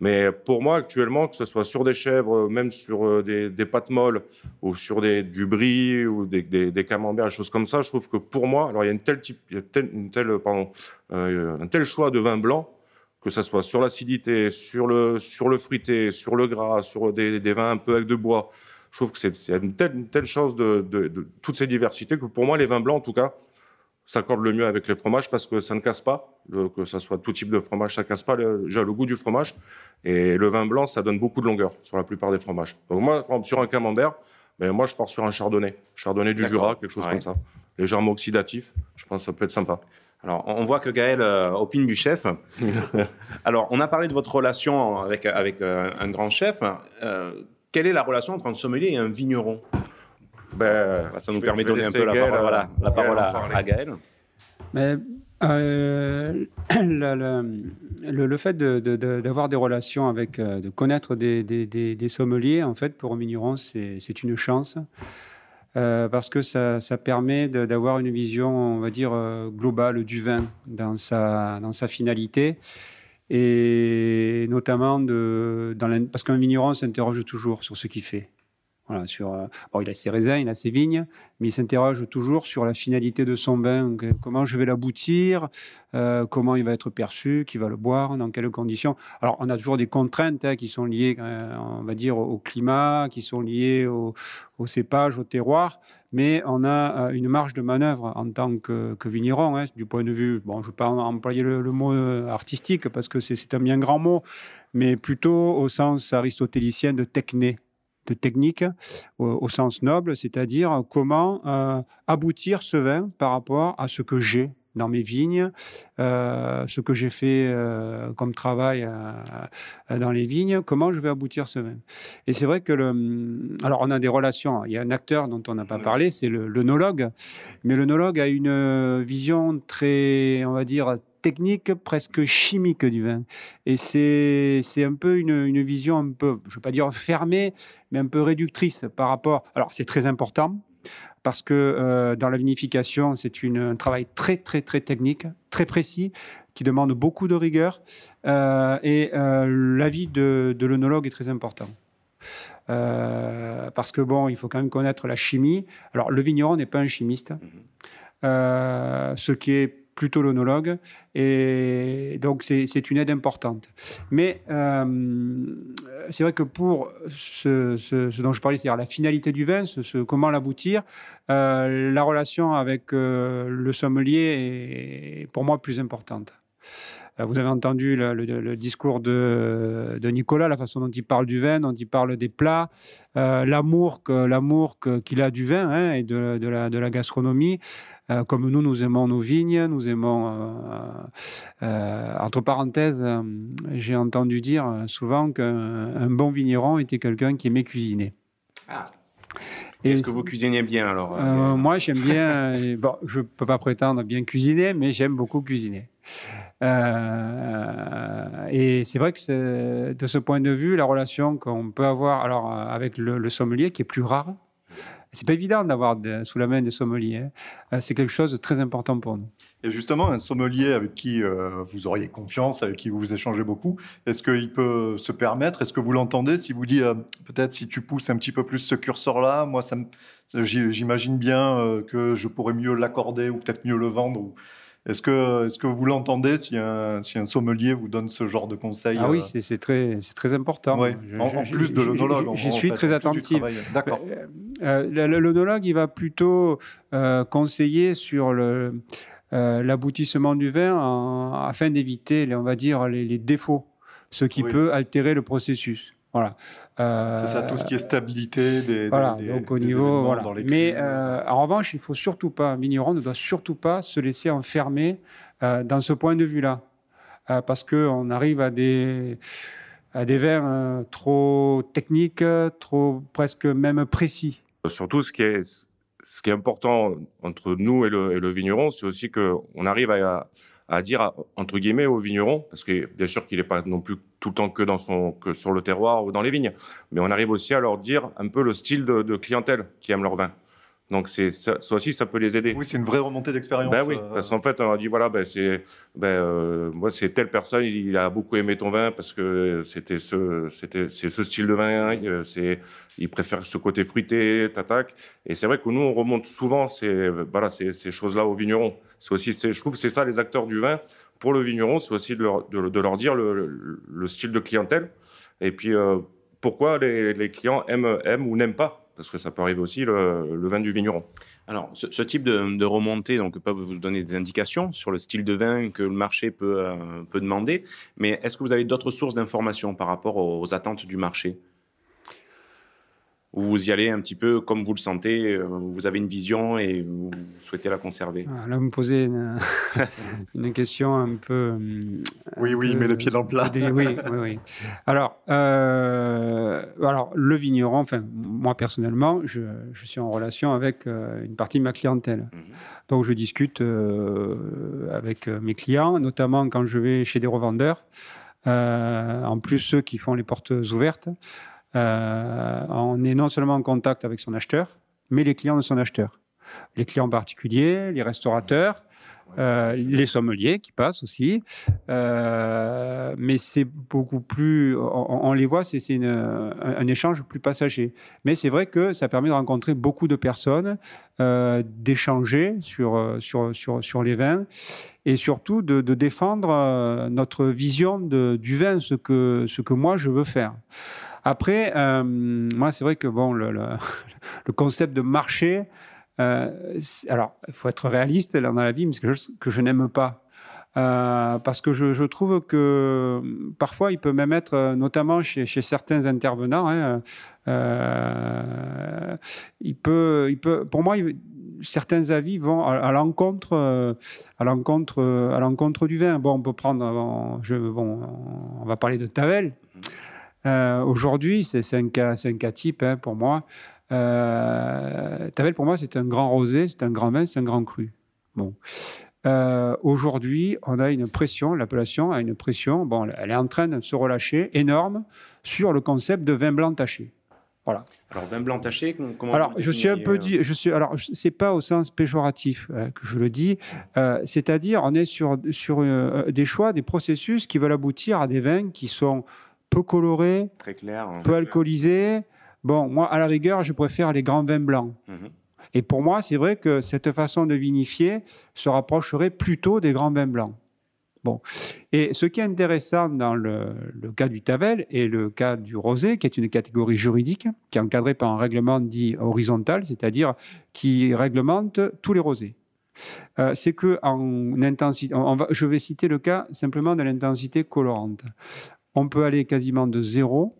Mais pour moi actuellement, que ce soit sur des chèvres, même sur euh, des, des pâtes molles ou sur des, du brie ou des, camemberts, des choses comme ça, je trouve que pour moi, alors il y a une telle euh, un tel choix de vin blanc que ce soit sur l'acidité, sur le, sur le fruité, sur le gras, sur des, vins un peu avec de bois. Je trouve que c'est une telle, une telle de, de toutes ces diversités que pour moi, les vins blancs, en tout cas, s'accordent le mieux avec les fromages parce que ça ne casse pas, le- que ce soit tout type de fromage, ça casse pas le, déjà le goût du fromage. Et le vin blanc, ça donne beaucoup de longueur sur la plupart des fromages. Donc moi, sur un camembert, ben moi, je pars sur un chardonnay. Chardonnay du. Jura, quelque chose Ouais. comme ça. Légèrement oxydatif. Je pense que ça peut être sympa. Alors, on voit que Gaël euh, opine du chef. [laughs] Alors, on a parlé de votre relation avec, avec euh, un grand chef. Euh, quelle est la relation entre un sommelier et un vigneron? Ben, Bah, Ça nous permet de donner un peu la Gaël, parole, euh, voilà, la parole à, à Gaël. Mais euh, [clears throat] le, le- le- le fait de- de- de- d'avoir des relations avec, euh, de connaître des, des- des- des sommeliers, en fait, pour un vigneron, c'est c'est une chance. euh, parce que ça, ça permet de- d'avoir une vision, on va dire, euh, globale du vin dans sa, dans sa finalité. Et notamment, de, dans la- parce qu'un vigneron s'interroge toujours sur ce qu'il fait. Voilà, sur, euh, bon, il a ses raisins, il a ses vignes, mais il s'interroge toujours sur la finalité de son vin, que- comment je vais l'aboutir, euh, comment il va être perçu, qui va le boire, dans quelles conditions. Alors, on a toujours des contraintes hein, qui sont liées, euh, on va dire, au climat, qui sont liées au, cépage, au terroir, mais on a euh, une marge de manœuvre en tant que, vigneron, hein, du point de vue, bon, je ne vais pas employer le, mot euh, artistique parce que c'est un bien grand mot, mais plutôt au sens aristotélicien de techné, de technique, au, au sens noble, c'est-à-dire comment euh, aboutir ce vin par rapport à ce que j'ai dans mes vignes, euh, ce que j'ai fait euh, comme travail euh, dans les vignes, comment je vais aboutir ce vin. Et c'est vrai que le, alors on a des relations. Il y a un acteur dont on n'a pas parlé, c'est le l'œnologue, mais l'œnologue a une vision très, on va dire technique, presque chimique du vin. Et c'est un peu une, une vision un peu, je ne veux pas dire fermée, mais un peu réductrice par rapport. Alors c'est très important parce que euh, dans la vinification, c'est un travail très, très, très technique, très précis, qui demande beaucoup de rigueur. euh, et euh, l'avis de, de l'œnologue est très important. Parce que, bon, il faut quand même connaître la chimie. Alors, le vigneron n'est pas un chimiste, euh, ce qui est plutôt l'onologue, et donc c'est une aide importante. Mais euh, c'est vrai que pour ce, dont je parlais, c'est-à-dire la finalité du vin, ce, comment l'aboutir, euh, la relation avec euh, le sommelier est pour moi plus importante. Vous avez entendu le, discours de, Nicolas, la façon dont il parle du vin, dont il parle des plats, l'amour qu'il a du vin hein, et de la gastronomie. Euh, comme nous, nous aimons nos vignes, nous aimons. euh, euh, entre parenthèses, j'ai entendu dire souvent qu'un un bon vigneron était quelqu'un qui aimait cuisiner. Et Est-ce que vous cuisinez bien alors euh, moi, j'aime bien. bon, je peux pas prétendre bien cuisiner, mais j'aime beaucoup cuisiner. Euh, et c'est vrai que de ce point de vue, la relation qu'on peut avoir alors avec le, le sommelier, qui est plus rare, c'est pas évident d'avoir sous la main des sommeliers. hein. Euh, c'est quelque chose de très important pour nous. Et justement, un sommelier avec qui euh, vous auriez confiance, avec qui vous échangez beaucoup, est-ce qu'il peut se permettre, est-ce que vous l'entendez si vous dit euh, peut-être si tu pousses un petit peu plus ce curseur-là, moi j'imagine bien que je pourrais mieux l'accorder ou peut-être mieux le vendre. Est-ce que, est-ce que vous l'entendez si un, si un sommelier vous donne ce genre de conseils Ah oui, euh, c'est très, très important. ouais, Je- en, en plus de l'onologue. J'y en suis fait, très attentif. D'accord. Euh, euh, L'onologue, il va plutôt euh, conseiller sur le, l'aboutissement du vin en- afin d'éviter, les- on va dire, les, les défauts, ce qui Oui. peut altérer le processus. Voilà. Euh, C'est ça, tout ce qui est stabilité des, voilà, des- donc au des niveau, événements voilà. dans les Mais cuves. euh, en revanche, il faut surtout pas, un vigneron ne doit surtout pas se laisser enfermer euh, dans ce point de vue-là, Euh, parce que on arrive à des à des vins euh, trop techniques, trop presque même précis. Surtout, ce qui est, ce qui est important entre nous et le, et le vigneron, c'est aussi qu'on arrive à, à dire, à- entre guillemets, au vigneron, parce que bien sûr qu'il n'est pas non plus tout le temps que, dans son, que sur le terroir ou dans les vignes, mais on arrive aussi à leur dire un peu le style de, de clientèle qui aime leur vin. Donc, c'est, ça, ça aussi, ça peut les aider. Oui, c'est une vraie remontée d'expérience. Ben oui, euh, parce qu'en fait, on a dit voilà, ben c'est, ben euh, moi c'est telle personne, il a beaucoup aimé ton vin parce que c'était ce, c'était c'est ce style de vin, euh, c'est, il préfère ce côté fruité, tatak. Et c'est vrai que nous on remonte souvent ces, voilà, ces, ces choses-là aux vignerons. C'est aussi, c'est, je trouve, que c'est ça les acteurs du vin pour le vigneron, c'est aussi de leur, de, de leur dire le, le, le style de clientèle et puis euh, pourquoi les, les clients aiment, aiment ou n'aiment pas? Parce que ça peut arriver aussi le, vin du vigneron. Alors, ce, type de, remontée donc, peut vous donner des indications sur le style de vin que le marché peut, euh, peut demander. Mais est-ce que vous avez d'autres sources d'informations par rapport aux attentes du marché? Ou vous y allez un petit peu comme vous le sentez, euh, vous avez une vision et vous souhaitez la conserver Ah, Là, vous me posez une, [laughs] une question un peu. hum, Oui, oui, met le pied dans le plat. Oui, oui, oui. Alors, euh, alors, le vigneron, enfin, moi personnellement, je, je suis en relation avec euh, une partie de ma clientèle. Mhm. Donc, je discute euh, avec euh, mes clients, notamment quand je vais chez des revendeurs. Euh, en plus, ceux qui font les portes ouvertes, euh, on est non seulement en contact avec son acheteur, mais les clients de son acheteur. Les clients particuliers, les restaurateurs, Euh, les sommeliers qui passent aussi, Euh, mais c'est beaucoup plus, on, on les voit, c'est un, un échange plus passager. Mais c'est vrai que ça permet de rencontrer beaucoup de personnes, euh, d'échanger sur, euh, sur, sur, sur les vins et surtout de, de défendre euh, notre vision de- du vin, ce que, ce que moi je veux faire. Après, euh, moi c'est vrai que bon, le, [laughs] concept de marché, euh, alors il faut être réaliste dans la vie, mais c'est quelque chose que je n'aime pas. Euh, parce que je, trouve que parfois il peut même être, notamment chez, chez certains intervenants, hein, il peut, il peut, pour moi, certains avis vont à, l'encontre, à l'encontre, à l'encontre du vin. Bon, on peut prendre, on, bon, on va parler de Tavel. Euh, Aujourd'hui, c'est un cas, un cas type hein, pour moi. Euh, Tavel, pour moi, c'est un grand rosé, c'est un grand vin, c'est un grand cru. Bon. Euh, Aujourd'hui, on a une pression, l'appellation a une pression, bon, elle est en train de se relâcher énorme sur le concept de vin blanc taché. Voilà. Alors, vin blanc taché, comment Alors, je suis un peu dit, je suis, alors, c'est pas au sens péjoratif euh, que je le dis, euh, c'est-à-dire, on est sur, sur euh, des choix, des processus qui veulent aboutir à des vins qui sont peu Très clair. hein. peu alcoolisés. Bon, moi, à la rigueur, je préfère les grands vins blancs. Mhm. Et pour moi, c'est vrai que cette façon de vinifier se rapprocherait plutôt des grands vins blancs. Bon. Et ce qui est intéressant dans le, le cas du Tavel et le cas du rosé, qui est une catégorie juridique, qui est encadrée par un règlement dit horizontal, c'est-à-dire qui réglemente tous les rosés. Euh, c'est que en intensité, on va- je vais citer le cas simplement de l'intensité colorante. On peut aller quasiment de 0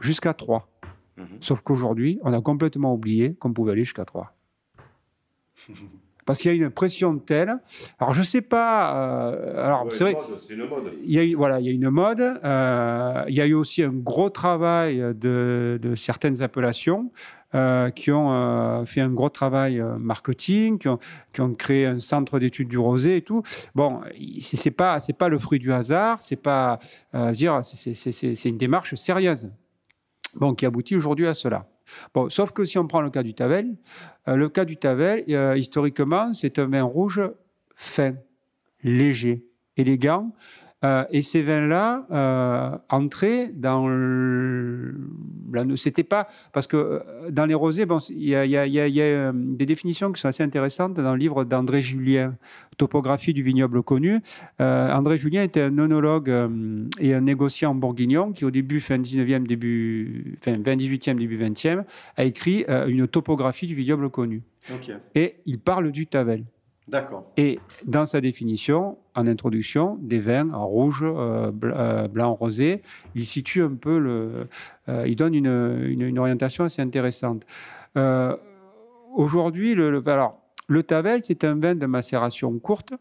jusqu'à 3. Mhm. Sauf qu'aujourd'hui, on a complètement oublié qu'on pouvait aller jusqu'à 3. [laughs] Parce qu'il y a une pression telle. Alors, je ne sais pas. euh, alors, c'est vrai C'est une mode. il y a eu, voilà, il y a une mode. euh, il y a eu aussi un gros travail de, de certaines appellations euh, qui ont euh, fait un gros travail euh, marketing, qui ont, créé un centre d'études du rosé et tout. Bon, c'est pas pas le fruit du hasard. C'est pas dire c'est- une démarche sérieuse. Bon, qui aboutit aujourd'hui à cela. Bon, sauf que si on prend le cas du Tavel, le cas du Tavel, historiquement, c'est un vin rouge fin, léger, élégant. Euh, et ces vins-là euh, entraient dans le... C'était pas... Parce que euh, dans les rosés, bon, il y a, y a- y a- y a, euh, des définitions qui sont assez intéressantes dans le livre d'André Julien, Topographie du vignoble connu. Euh, André Julien était un œnologue euh, et un négociant bourguignon qui, au début, fin 19e, début, fin 20, 18e, début 20e, a écrit une topographie du vignoble connu. Ok, Et il parle du Tavel. D'accord. Et dans sa définition, en introduction, des vins en rouge, euh, euh, blanc, rosé, il situe un peu le. euh, il donne une, une- une orientation assez intéressante. Euh, Aujourd'hui, le, le- alors, le Tavel, c'est un vin de macération courte.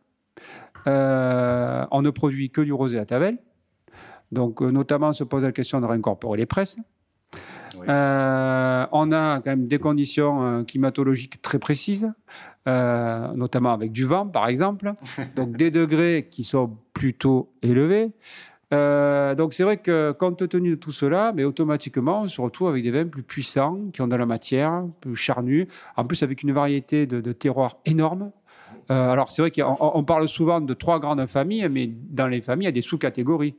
Euh, on ne produit que du rosé à Tavel. Donc, euh, notamment, on se pose la question de réincorporer les presses. Oui. Euh, on a quand même des conditions euh, climatologiques très précises, euh, notamment avec du vent, par exemple. [laughs] Donc des degrés qui sont plutôt élevés. Euh, donc c'est vrai que compte tenu de tout cela, mais automatiquement, on se retrouve avec des vins plus puissants, qui ont de la matière, plus charnus, en plus avec une variété de, de terroirs énorme. Euh, alors c'est vrai qu'on on parle souvent de trois grandes familles, mais dans les familles, il y a des sous-catégories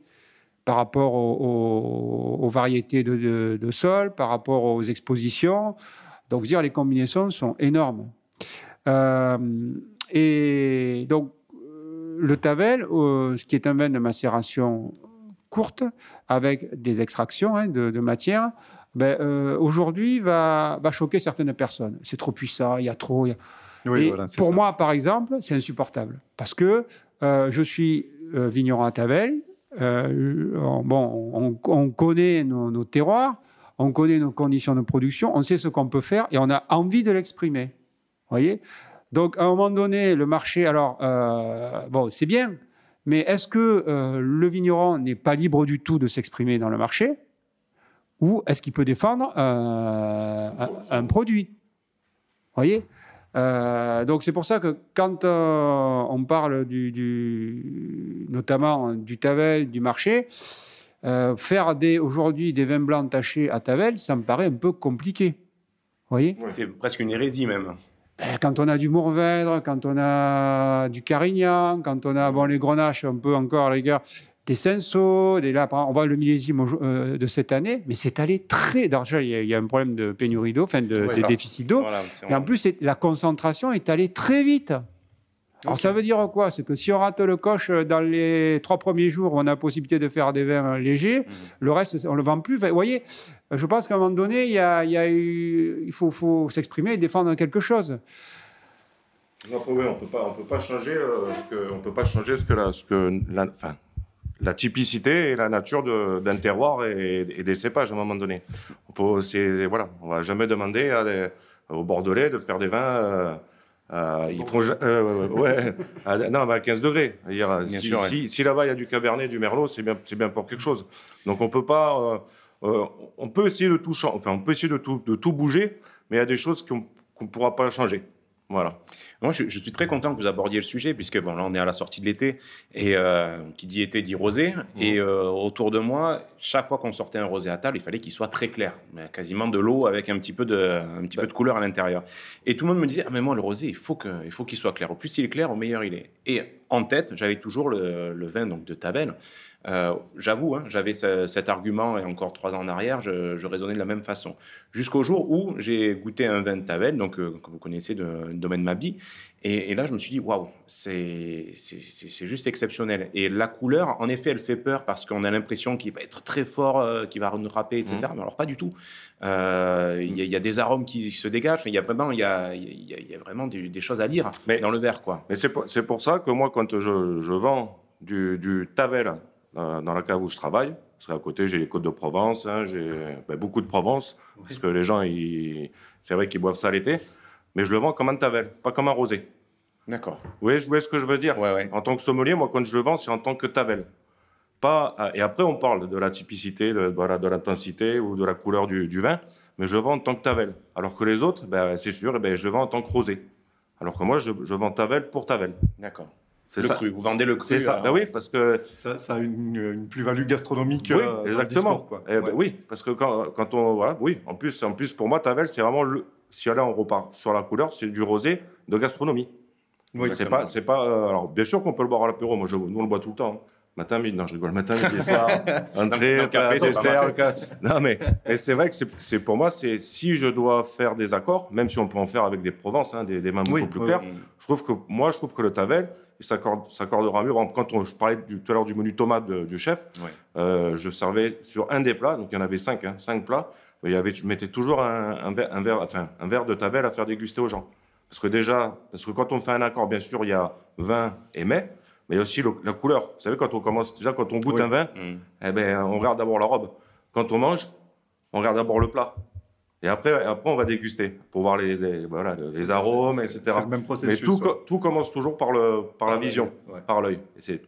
par rapport aux, aux- aux variétés de, de, de sol, par rapport aux expositions. Donc, dire, les combinaisons sont énormes. Euh, et donc, le Tavel, euh, ce qui est un vin de macération courte, avec des extractions hein, de, de matière, ben, euh, aujourd'hui va, va choquer certaines personnes. C'est trop puissant, il y a trop. il y a- Oui, et voilà, c'est pour ça. moi, par exemple, c'est insupportable. Parce que euh, je suis euh, vigneron à Tavel. on- bon, on, on connaît nos, nos terroirs, on connaît nos conditions de production, on sait ce qu'on peut faire et on a envie de l'exprimer. Donc, à un moment donné, le marché, alors, euh, bon, c'est bien, mais est-ce que euh, le vigneron n'est pas libre du tout de s'exprimer dans le marché? Ou est-ce qu'il peut défendre euh, un, un produit? Voyez? Donc c'est pour ça que quand on parle notamment du Tavel, du marché, faire aujourd'hui des vins blancs tachés à Tavel, ça me paraît un peu compliqué. Voyez? C'est presque une hérésie même. Ben, quand on a du Mourvèdre, quand on a du Carignan, quand on a bon, les Grenaches, un peu encore, les gars, des Cinsault, des là, on voit le millésime euh, de cette année, mais c'est allé très. Déjà, il, y a un problème de pénurie d'eau, enfin de, de déficit d'eau. Voilà, Et en plus, la concentration est allée très vite. Alors, ça veut dire quoi? C'est que si on rate le coche euh, dans les trois premiers jours où on a la possibilité de faire des vins légers, le reste, on ne le vend plus. Enfin, Vous voyez, je pense qu'à un moment donné, il, y a, il, y a eu- il faut, faut s'exprimer et défendre quelque chose. Après, oui, on peut pas, on peut pas changer euh, ce que, on peut pas changer ce que la, ce que la, enfin, la typicité et la nature d'un terroir et, et des cépages à un moment donné. Faut, c'est, voilà, on va jamais demander à des- aux Bordelais de faire des vins. euh, euh, ils feront ja- euh, ouais, à, [laughs] non, mais à 15 degrés. Si, sûr, ouais. si- si là-bas il y a du Cabernet, du Merlot, c'est bien, c'est bien pour quelque chose. Donc on peut pas, euh, euh, on peut essayer de tout, enfin on peut essayer de tout, de tout bouger, mais il y a des choses qu'on ne pourra pas changer. Voilà. Moi, je, je suis très content que vous abordiez le sujet, puisque bon, là, on est à la sortie de l'été, et euh, qui dit été dit rosé. Et euh, autour de moi, chaque fois qu'on sortait un rosé à table, il fallait qu'il soit très clair, mais quasiment de l'eau avec un petit peu de, un petit peu de couleur à l'intérieur. Et tout le monde me disait, ah, mais moi, le rosé, il faut que, il faut qu'il soit clair. Au plus il est clair, au meilleur il est. Et en tête, j'avais toujours le, le vin donc de Tavel. Euh, J'avoue, hein, j'avais ce- cet argument, et encore trois ans en arrière, je, je raisonnais de la même façon. Jusqu'au jour où j'ai goûté un vin de Tavel, donc euh, que vous connaissez de domaine Mabie, et, et là je me suis dit waouh, c'est juste exceptionnel. Et la couleur, en effet, elle fait peur parce qu'on a l'impression qu'il va être très fort, euh, qu'il va nous râper, etc. Mais alors pas du tout. Il y, a- il y a des arômes qui se dégagent. Il y a vraiment, il y a, il y a- il y a vraiment des, des choses à lire Mais- dans le verre, quoi. Mais c'est pour, ça que moi, quand je, je vends du, du Tavel dans la cave où je travaille, parce qu'à côté, j'ai les Côtes de Provence, hein, j'ai ben, beaucoup de Provence, parce que les gens, ils- c'est vrai qu'ils boivent ça l'été, mais je le vends comme un Tavel, pas comme un rosé. D'accord. Vous voyez, vous voyez ce que je veux dire? Ouais, ouais. En tant que sommelier, moi, quand je le vends, c'est en tant que Tavel. Pas, et après, on parle de la typicité, de, l'intensité ou de la couleur du, du vin, mais je vends en tant que Tavel. Alors que les autres, ben, c'est sûr, eh ben, je vends en tant que rosé. Alors que moi, je, je vends Tavel pour Tavel. D'accord. C'est Le ça. cru. Vous vendez le cru. C'est ça. à- Ben oui, parce que Ça, ça a une, une plus-value gastronomique. oui, euh, dans le exactement. discours, quoi. Eh ben Ouais. oui, parce que quand, quand on voilà, oui, en plus, en plus pour moi, Tavel, c'est vraiment le. Si là on repart sur la couleur, c'est du rosé de gastronomie. Oui, c'est pas, c'est pas. euh, alors bien sûr qu'on peut le boire à l'apéro. Moi, je, nous on le boit tout le temps. hein. Matin, midi, non, je rigole. Matin, midi, soir, [laughs] entrée, le café, dessert. Non, mais et c'est vrai que c'est, c'est pour moi, c'est si je dois faire des accords, même si on peut en faire avec des Provences, hein, des, Oui, beaucoup plus oui. Je trouve que moi, je trouve que le Tavel, il s'accorde, s'accordera mieux. Par exemple, Quand on, je parlais du, tout à l'heure du menu tomate de- du chef, euh, je servais sur un des plats, donc il y en avait cinq, hein, cinq plats. Il y avait, je mettais toujours un, un verre, un, verre, enfin, un verre de Tavel à faire déguster aux gens. Parce que déjà, parce que quand on fait un accord, bien sûr, il y a vin et mets, mais il y a aussi le- la couleur. Vous savez, quand on commence, déjà, quand on goûte Oui. un vin, Mm. eh ben, on regarde d'abord la robe. Quand on mange, on regarde d'abord le plat. Et après, après, on va déguster pour voir les, les- voilà, les arômes, etc. C'est le même Mais processus. tout, ouais. co- tout commence toujours par, le, par la vision, ouais. par l'œil. C'est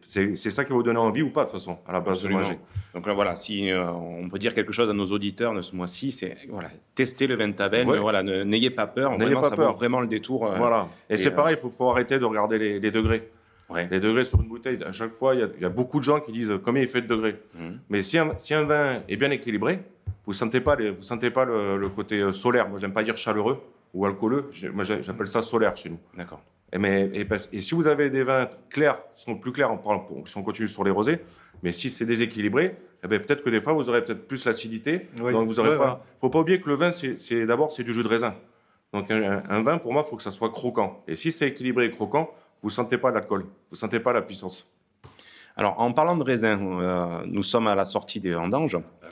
ça qui va vous donner envie ou pas, de toute façon, à la base Absolument. de manger. Donc là, voilà, si euh, on peut dire quelque chose à nos auditeurs de ce mois-ci, c'est voilà, tester le vin de Tavel, Ouais. mais voilà, n'ayez pas peur, N'ayez vraiment, pas ça peur. vaut vraiment le détour. euh, Voilà. Et, et, c'est euh, pareil, il faut, faut arrêter de regarder les, les degrés. ouais. Les degrés sur une bouteille, à chaque fois, il y a- il y, a beaucoup de gens qui disent combien il fait de degrés? Mhm. Mais si un, si un vin est bien équilibré, vous sentez pas, les- vous sentez pas le, le côté euh, solaire. Moi, j'aime pas dire chaleureux ou alcooleux. Moi, j'appelle ça solaire chez nous. D'accord. Et, mais, et, et si vous avez des vins clairs, qui sont plus clairs, on parle, si on continue sur les rosés, mais si c'est déséquilibré, eh ben, peut-être que des fois, vous aurez peut-être plus l'acidité. Oui. Donc, vous aurez Ouais, pas. faut pas oublier que le vin, c'est d'abord, c'est du jus de raisin. Donc, un, vin, pour moi, il faut que ça soit croquant. Et si c'est équilibré et croquant, vous sentez pas l'alcool, vous sentez pas la puissance. Alors, en parlant de raisin, euh, nous sommes à la sortie des vendanges. Euh,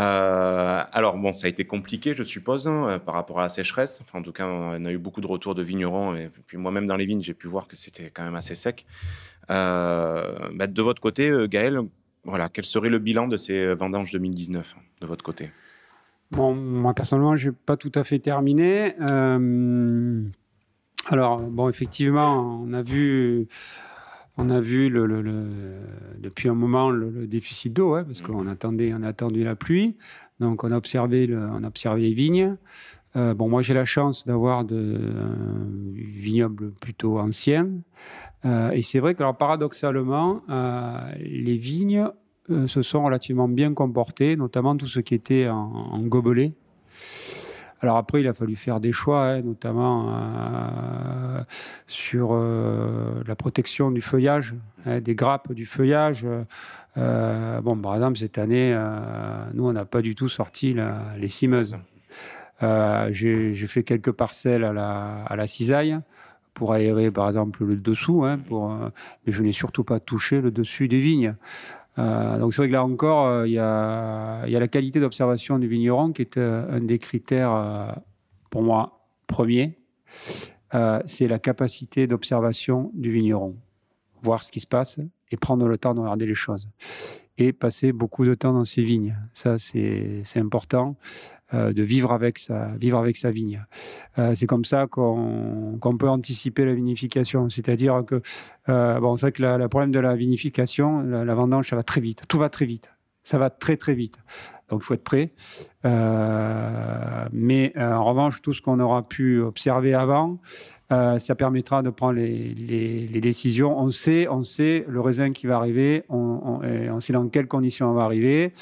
alors, bon, ça a été compliqué, je suppose, hein, euh, par rapport à la sécheresse. En tout cas, on a eu beaucoup de retours de vignerons. Et puis, moi-même, dans les vignes, j'ai pu voir que c'était quand même assez sec. Euh, bah, de votre côté, euh, Gaël, voilà, quel serait le bilan de ces vendanges 2019, de votre côté? Bon, moi personnellement, je n'ai pas tout à fait terminé. Euh, alors, bon, effectivement, on a vu, on a vu depuis un moment le, déficit d'eau, hein, parce qu'on attendait, on a attendu la pluie. Donc, on a observé, on les vignes. Euh, moi, j'ai la chance d'avoir un vignoble plutôt ancien. Euh, et c'est vrai que, paradoxalement, euh, les vignes se sont relativement bien comportés, notamment tout ce qui était en, en gobelet. Alors après, il a fallu faire des choix, hein, notamment euh, sur euh, la protection du feuillage, hein, des grappes du feuillage. Euh, bon, par exemple, cette année, nous, on n'a pas du tout sorti les cimeuses. J'ai fait quelques parcelles à la, cisaille pour aérer, par exemple, le dessous, hein, mais je n'ai surtout pas touché le dessus des vignes. Euh, donc c'est vrai que là encore, euh, il y, a, la qualité d'observation du vigneron qui est euh, un des critères, pour moi, premiers. Euh, c'est la capacité d'observation du vigneron. Voir ce qui se passe et prendre le temps de regarder les choses. Et passer beaucoup de temps dans ses vignes. Ça, c'est important. Euh, de vivre avec sa, vivre avec sa vigne. Euh, c'est comme ça qu'on qu'on peut anticiper la vinification. C'est-à-dire que, euh, bon, c'est que le problème de la vinification, la, vendange, ça va très vite. Tout va très vite. Ça va très, très vite. Donc, il faut être prêt. Mais en revanche, tout ce qu'on aura pu observer avant, euh, ça permettra de prendre les, les- les décisions. On sait, on sait le raisin qui va arriver, on, on- et on sait dans quelles conditions on va arriver.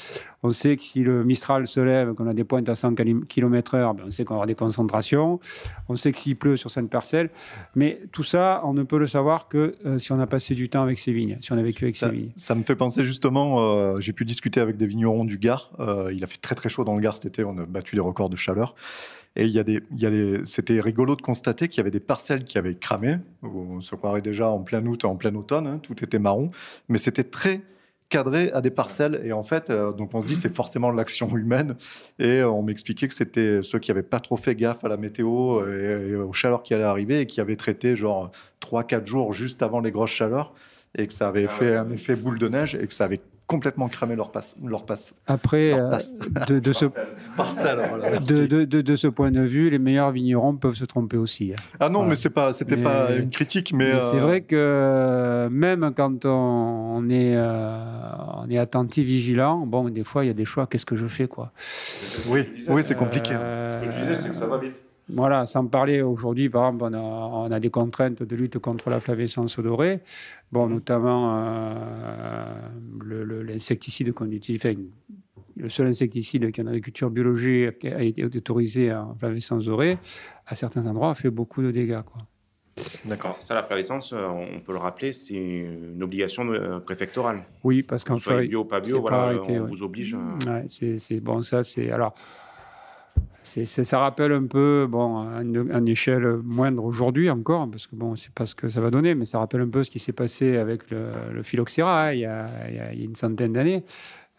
On sait que si le Mistral se lève, qu'on a des pointes à 100 km/h, ben on sait qu'on aura des concentrations. On sait que s'il pleut sur certaines parcelles. Mais tout ça, on ne peut le savoir que euh, si on a passé du temps avec ses vignes, si on a vécu avec Ça, ses vignes. ça me fait penser justement, euh, j'ai pu discuter avec des vignerons du Gard. Il a fait très très chaud dans le Gard cet été, on a battu les records de chaleur. Et il y a des, il y a des, c'était rigolo de constater qu'il y avait des parcelles qui avaient cramé. On se croirait déjà en plein août, en plein automne, hein, tout était marron. Mais c'était très cadré à des parcelles. Et en fait, euh, donc on se dit c'est forcément l'action humaine. Et euh, on m'expliquait que c'était ceux qui avaient pas trop fait gaffe à la météo et, et aux chaleurs qui allaient arriver et qui avaient traité genre 3-4 jours juste avant les grosses chaleurs et que ça avait Ah fait un effet boule de neige et que ça avait complètement cramé leur passe. Leur passe. Après, Leur passe. de, de ce, Parcelle, voilà, de, merci. de- de- de ce point de vue, les meilleurs vignerons peuvent se tromper aussi. hein. Ah non, Voilà. mais c'est pas, c'était pas une critique, mais, Mais c'est euh, vrai que euh, même quand on, on est, euh, on est attentif, vigilant, bon, des fois, il y a des choix. Qu'est-ce que je fais, quoi oui, oui, c'est compliqué. Euh, Ce que tu disais, c'est que ça va vite. Voilà, sans parler aujourd'hui, par exemple, on a, on a des contraintes de lutte contre la flavescence dorée, bon, notamment euh, l'insecticide qu'on utilise, enfin, le seul insecticide qui en agriculture biologique a été autorisé en flavescence dorée, à certains endroits, a fait beaucoup de dégâts. Quoi. D'accord. Ça, la flavescence, euh, on peut le rappeler, c'est une obligation euh, préfectorale. Oui, parce Que qu'en fait, bio pas bio, voilà, arrêté, on ouais. vous oblige. Ouais, c'est- bon, ça c'est alors. Ça rappelle un peu, bon, à échelle moindre aujourd'hui encore, parce que bon, c'est pas ce que ça va donner, mais ça rappelle un peu ce qui s'est passé avec le, le phylloxéra hein, il, y a, une centaine d'années.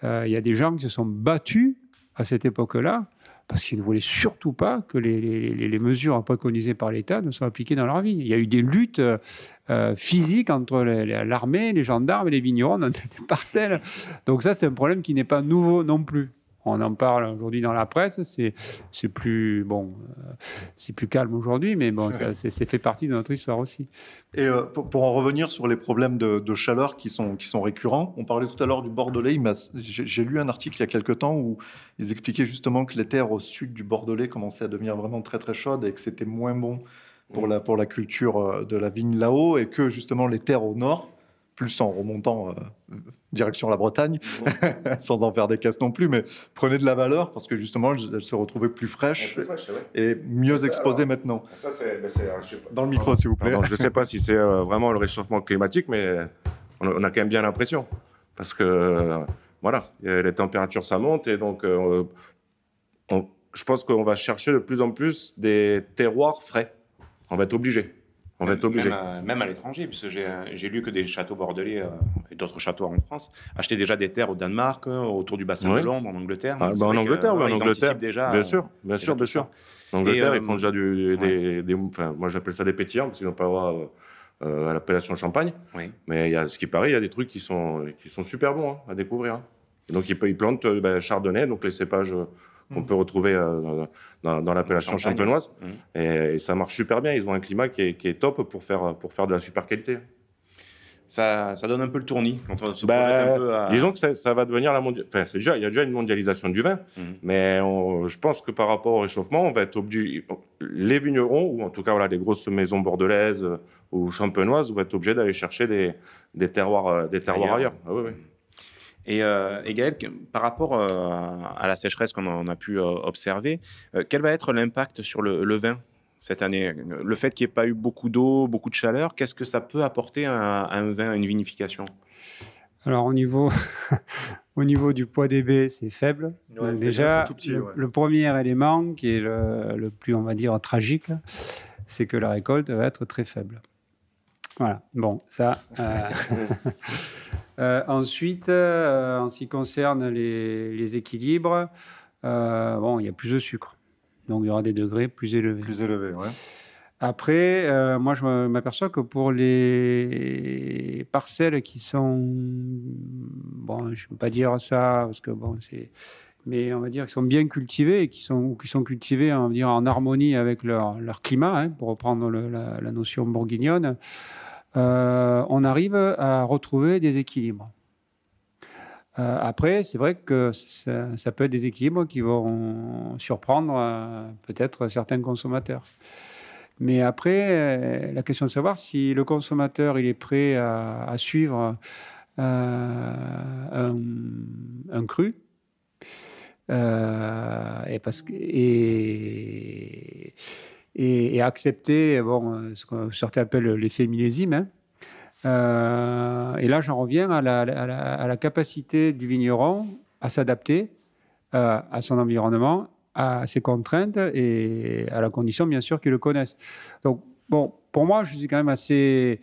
Euh, il y a des gens qui se sont battus à cette époque-là parce qu'ils ne voulaient surtout pas que les, les- les- mesures préconisées par l'État ne soient appliquées dans leur vie. Il y a eu des luttes euh, physiques entre les- les- l'armée, les gendarmes et les vignerons dans des [laughs] parcelles. Donc ça, c'est un problème qui n'est pas nouveau non plus. On en parle aujourd'hui dans la presse, c'est c'est plus bon, euh, c'est plus calme aujourd'hui, mais bon, ça c'est fait partie de notre histoire aussi. Et euh, pour, pour en revenir sur les problèmes de, de chaleur qui sont, qui sont récurrents, on parlait tout à l'heure du Bordelais. J'ai j'ai lu un article il y a quelque temps où ils expliquaient justement que les terres au sud du Bordelais commençaient à devenir vraiment très très chaudes et que c'était moins bon pour la, pour la culture euh, de la vigne là-haut et que justement les terres au nord, plus en remontant euh, direction la Bretagne, [laughs] sans en faire des caisses non plus, mais prenaient de la valeur parce que justement elles, elles se retrouvaient plus fraîches et mieux Ça, exposées alors. maintenant. Ça, c'est. ben, c'est, euh, je sais pas. Dans le micro, s'il vous plaît. Pardon, je ne sais pas si c'est euh, vraiment le réchauffement climatique, mais on a, on a quand même bien l'impression. Parce que, euh, voilà, les températures, ça monte. Et donc, euh, on- je pense qu'on va chercher de plus en plus des terroirs frais. On va être obligé. On va être obligé. Même, à- même à l'étranger, puisque j'ai j'ai lu que des châteaux bordelais euh, et d'autres châteaux en France achetaient déjà des terres au Danemark, euh, autour du bassin Oui. de Londres, en Angleterre. Ah, bah, en que, Angleterre, ouais, en ils Angleterre. déjà. bien euh, sûr, bien sûr, bien sûr. En Angleterre, Et, ils font euh, déjà du, des, des- enfin, moi j'appelle ça des pétillants, parce qu'ils n'ont pas droit euh, euh, à l'appellation champagne. Oui. Mais il y a, ce qui paraît, il y a des trucs qui sont, qui sont super bons hein, à découvrir. hein. Et donc ils, plantent euh, ben, chardonnay, donc les cépages euh, qu'on Mm. peut retrouver euh, dans, dans l'appellation champenoise. Mm. Et, et ça marche super bien. Ils ont un climat qui est, qui est top pour faire, pour faire de la super qualité. Ça, ça donne un peu le tournis quand on se Bah, projette un peu à... Disons que ça, ça va devenir la mondialisation. Enfin, déjà, il y a déjà une mondialisation du vin, Mhm. mais on- je pense que par rapport au réchauffement, on va être obligé. Les vignerons, ou en tout cas voilà, les grosses maisons bordelaises euh, ou champenoises, vont être obligés d'aller chercher des, des terroirs, euh, des terroirs ailleurs. Ailleurs. Ah oui, oui. Et, euh, et Gaël, par rapport euh, à la sécheresse qu'on a pu euh, observer, euh, quel va être l'impact sur le, le vin cette année? Le fait qu'il n'y ait pas eu beaucoup d'eau, beaucoup de chaleur, qu'est-ce que ça peut apporter à, à un vin, à une vinification? Alors au niveau, [laughs] au niveau du poids des baies, c'est faible. Ouais, Donc les déjà, le, ouais. le premier élément qui est le, le plus, on va dire, tragique, c'est que la récolte va être très faible. Voilà. Bon, ça. euh, [laughs] [laughs] ensuite, euh, en ce qui concerne les, les équilibres, euh, bon, il y a plus de sucre. Donc il y aura des degrés plus élevés. Plus élevé, ouais. Après, euh, moi, je m'aperçois que pour les parcelles qui sont, bon, je ne peux pas dire ça parce que bon, c'est, mais on va dire qui sont bien cultivées et qui sont, ou qui sont cultivées, on va dire, en harmonie avec leur, leur climat, hein, pour reprendre le- la, la notion bourguignonne, euh, on arrive à retrouver des équilibres. Euh, après, c'est vrai que ça, peut être des équilibres qui vont surprendre euh, peut-être certains consommateurs. Mais après, la question de savoir si le consommateur il est prêt à, suivre un, un cru. et, parce que, et, et, accepter bon, euh, ce que certains appellent l'effet millésime. hein. Euh, et là, j'en reviens à la, à la- à la capacité du vigneron à s'adapter euh, à son environnement, à ses contraintes et à la condition, bien sûr, qu'il le connaisse. Donc, bon, pour moi, je suis quand même assez.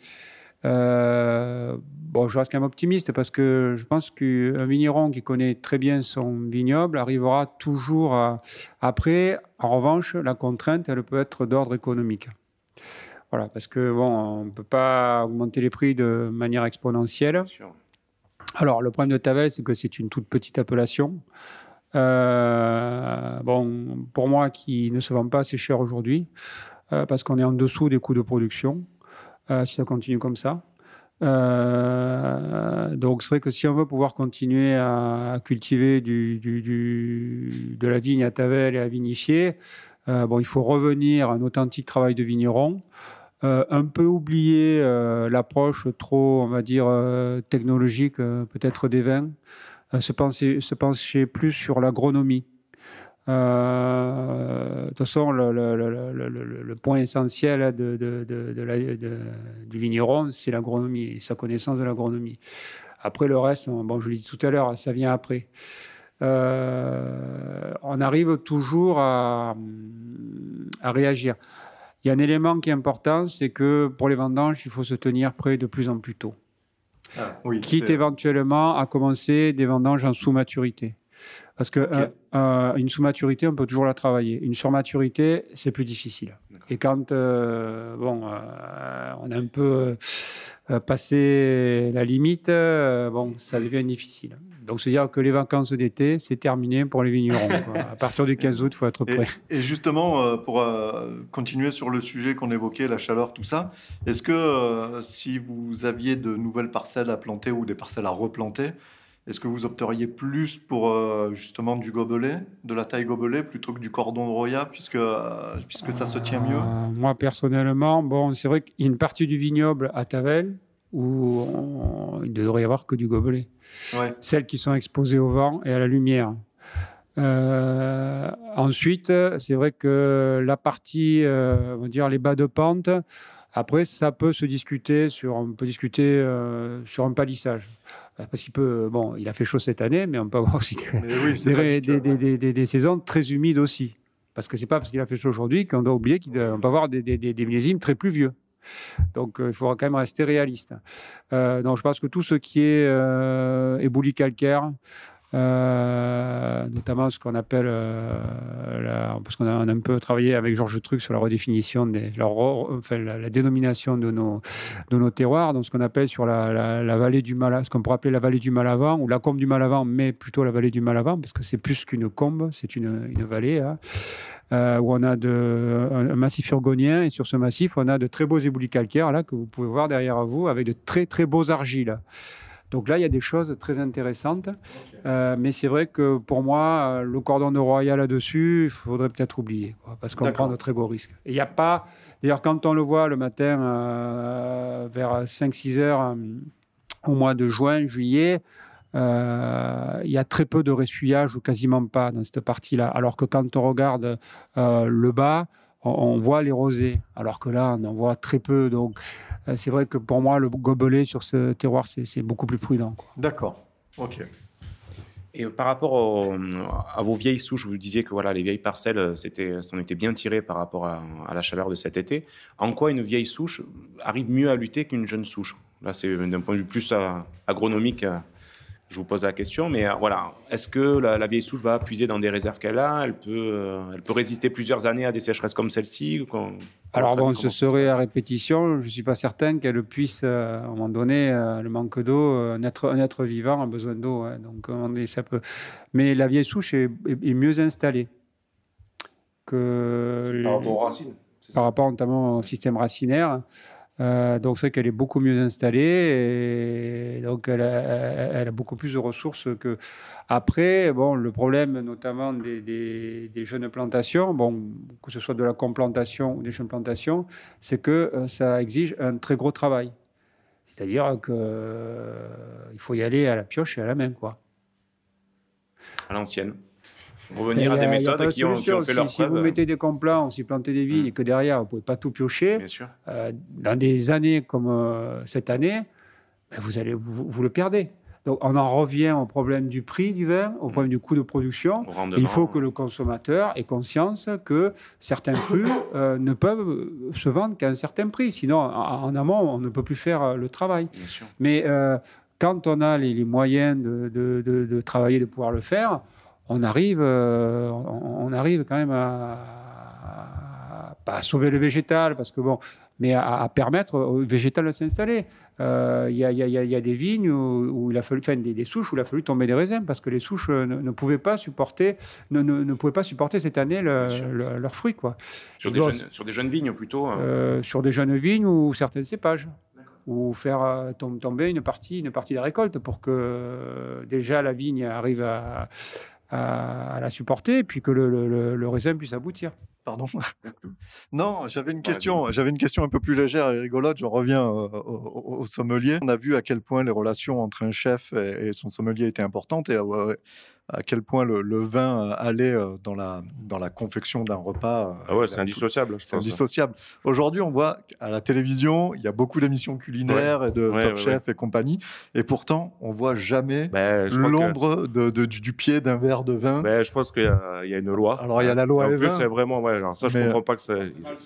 Euh, bon, je reste quand même optimiste parce que je pense qu'un vigneron qui connaît très bien son vignoble arrivera toujours à. Après, en revanche, la contrainte, elle peut être d'ordre économique. Voilà, parce que bon, on ne peut pas augmenter les prix de manière exponentielle. Alors, le problème de Tavel, c'est que c'est une toute petite appellation. Euh, bon, pour moi, qui ne se vend pas assez cher aujourd'hui, euh, parce qu'on est en dessous des coûts de production, si ça continue comme ça. Euh, donc, c'est vrai que si on veut pouvoir continuer à, cultiver de la vigne à Tavel et à vinifier, euh, bon, il faut revenir à un authentique travail de vigneron. Euh, un peu oublier euh, l'approche trop, on va dire, euh, technologique, euh, peut-être des vins, euh, se, penser, se pencher plus sur l'agronomie. Euh, de toute façon, le, le- le- le- le- le point essentiel de, de- de- la- du vigneron, c'est l'agronomie, et sa connaissance de l'agronomie. Après, le reste, on- bon, je l'ai dit tout à l'heure, ça vient après. Euh, on arrive toujours à, à réagir. Il y a un élément qui est important, c'est que pour les vendanges, il faut se tenir prêt de plus en plus tôt. oui, Quitte éventuellement à commencer des vendanges en sous-maturité. Parce que euh, euh, une sous-maturité, on peut toujours la travailler. Une surmaturité, c'est plus difficile. Et quand euh, bon, euh, on a un peu euh, passé la limite, bon, ça devient difficile. Donc, se dire que les vacances d'été, c'est terminé pour les vignerons. quoi. [laughs] À partir du 15 août, il faut être prêt. et justement, pour continuer sur le sujet qu'on évoquait, la chaleur, tout ça, est-ce que si vous aviez de nouvelles parcelles à planter ou des parcelles à replanter, est-ce que vous opteriez plus pour euh, justement du gobelet, de la taille gobelet, plutôt que du cordon de Roya, puisque, euh, puisque ça se tient mieux? Euh, moi, personnellement, bon, c'est vrai qu'il y a une partie du vignoble à Tavel où on- il ne devrait y avoir que du gobelet. Ouais. Celles qui sont exposées au vent et à la lumière. Ensuite, c'est vrai que la partie, on va dire les bas de pente, après, ça peut se discuter sur, on peut discuter euh, sur un palissage. Parce qu'il peut, bon, il a fait chaud cette année, mais on peut [laughs] avoir aussi oui, des, des, des- des- des- des saisons très humides aussi. Parce que c'est pas parce qu'il a fait chaud aujourd'hui qu'on doit oublier qu'on peut avoir des, des, des- des millésimes très pluvieux. Donc euh, il faudra quand même rester réaliste. Euh, donc je pense que tout ce qui est euh, éboulis calcaire, euh, notamment ce qu'on appelle, euh, la- parce qu'on a, un peu travaillé avec Georges Truc sur la redéfinition, des, la, la, dénomination de nos, terroirs, donc ce qu'on appelle sur la, la- vallée du Malavant, ce qu'on pourrait appeler la vallée du Malavant, ou la combe du Malavant, mais plutôt la vallée du Malavant, parce que c'est plus qu'une combe, c'est une, une vallée, hein, euh, où on a de, un, un massif urgonien, et sur ce massif, on a de très beaux éboulis calcaires, là, que vous pouvez voir derrière vous, avec de très très beaux argiles. Donc là, il y a des choses très intéressantes. Euh, mais c'est vrai que pour moi, euh, le cordon de Roya là-dessus, il faudrait peut-être oublier, quoi, parce qu'on prend de très gros risques. Il n'y a pas. D'ailleurs, quand on le voit le matin euh, vers 5-6 heures au mois de juin, juillet, euh, il y a très peu de ressuyage ou quasiment pas dans cette partie-là. Alors que quand on regarde le bas, on, on voit les rosés, alors que là, on en voit très peu. Donc, euh, c'est vrai que pour moi, le gobelet sur ce terroir, c'est beaucoup plus prudent. D'accord. Ok. Et par rapport au- à vos vieilles souches, vous disiez que voilà, les vieilles parcelles, euh, c'était, s'en était bien tiré par rapport à, à la chaleur de cet été. En quoi une vieille souche arrive mieux à lutter qu'une jeune souche? Là, c'est d'un point de vue plus euh, agronomique. Je vous pose la question, mais euh, voilà, est-ce que la, la vieille souche va puiser dans des réserves qu'elle a? Elle peut, euh, elle peut résister plusieurs années à des sécheresses comme celle-ci Alors bon, ce se serait à répétition. Je ne suis pas certain qu'elle puisse, euh, à un moment donné, euh, le manque d'eau, euh, un, être, un être vivant a besoin d'eau. hein. donc on est, ça peut. Mais la vieille souche est, est- est mieux installée que Par rapport aux racines. par rapport notamment au système racinaire. Euh, donc c'est vrai qu'elle est beaucoup mieux installée et donc elle a, beaucoup plus de ressources que. Après, bon, le problème notamment des, jeunes plantations, bon, que ce soit de la complantation ou des jeunes plantations, c'est que euh, ça exige un très gros travail. C'est-à-dire que euh, faut y aller à la pioche et à la main, quoi. à l'ancienne Revenir à des méthodes qui ont, qui ont fait si, leur si preuve. vous mettez des complants, si plantez des vignes et que derrière vous pouvez pas tout piocher, Bien sûr. euh, dans des années comme euh, cette année, ben, vous, allez, vous, vous le perdez. Donc on en revient au problème du prix du vin, au problème du coût de production. Il faut que le consommateur ait conscience que certains [coughs] crus euh, ne peuvent se vendre qu'à un certain prix. Sinon, en, en amont, on ne peut plus faire le travail. Bien sûr. Mais quand on a les, les moyens de, de- de- de travailler, de pouvoir le faire, on arrive, euh, on, on arrive quand même à, à- pas à sauver le végétal, parce que bon, mais à, à permettre au végétal de s'installer. Euh, Il y, y y a- il y a des vignes où, où il a fallu, enfin, des, des souches où il a fallu tomber des raisins parce que les souches euh, ne, ne pouvaient pas supporter, ne, ne- ne pouvaient pas supporter cette année le- le- leurs fruits quoi. Sur des, bon, jeunes, sur des jeunes vignes plutôt. hein. euh, sur des jeunes vignes ou certains cépages. Ou faire tom- tomber une partie, une partie de la récolte pour que déjà la vigne arrive à, à- la supporter, puis que le, le- le- le raisin puisse aboutir. Pardon. [laughs] non, j'avais une question. J'avais une question un peu plus légère et rigolote. J'en reviens euh, au, au- au sommelier. On a vu à quel point les relations entre un chef et, et son sommelier étaient importantes et à quel point le, le vin euh, allait euh, dans la dans la confection d'un repas. Ah ouais, c'est indissociable, C'est indissociable. Aujourd'hui, on voit à la télévision, il y a beaucoup d'émissions culinaires et de Ouais, Top ouais, Chef et compagnie, et pourtant, on voit jamais Ben, que- l'ombre du, du pied d'un verre de vin. Ben, je pense qu'il y, a- il y a une loi. Alors, il y a la loi En et plus, c'est vraiment. Ouais, alors ça, je Mais, comprends pas que ça.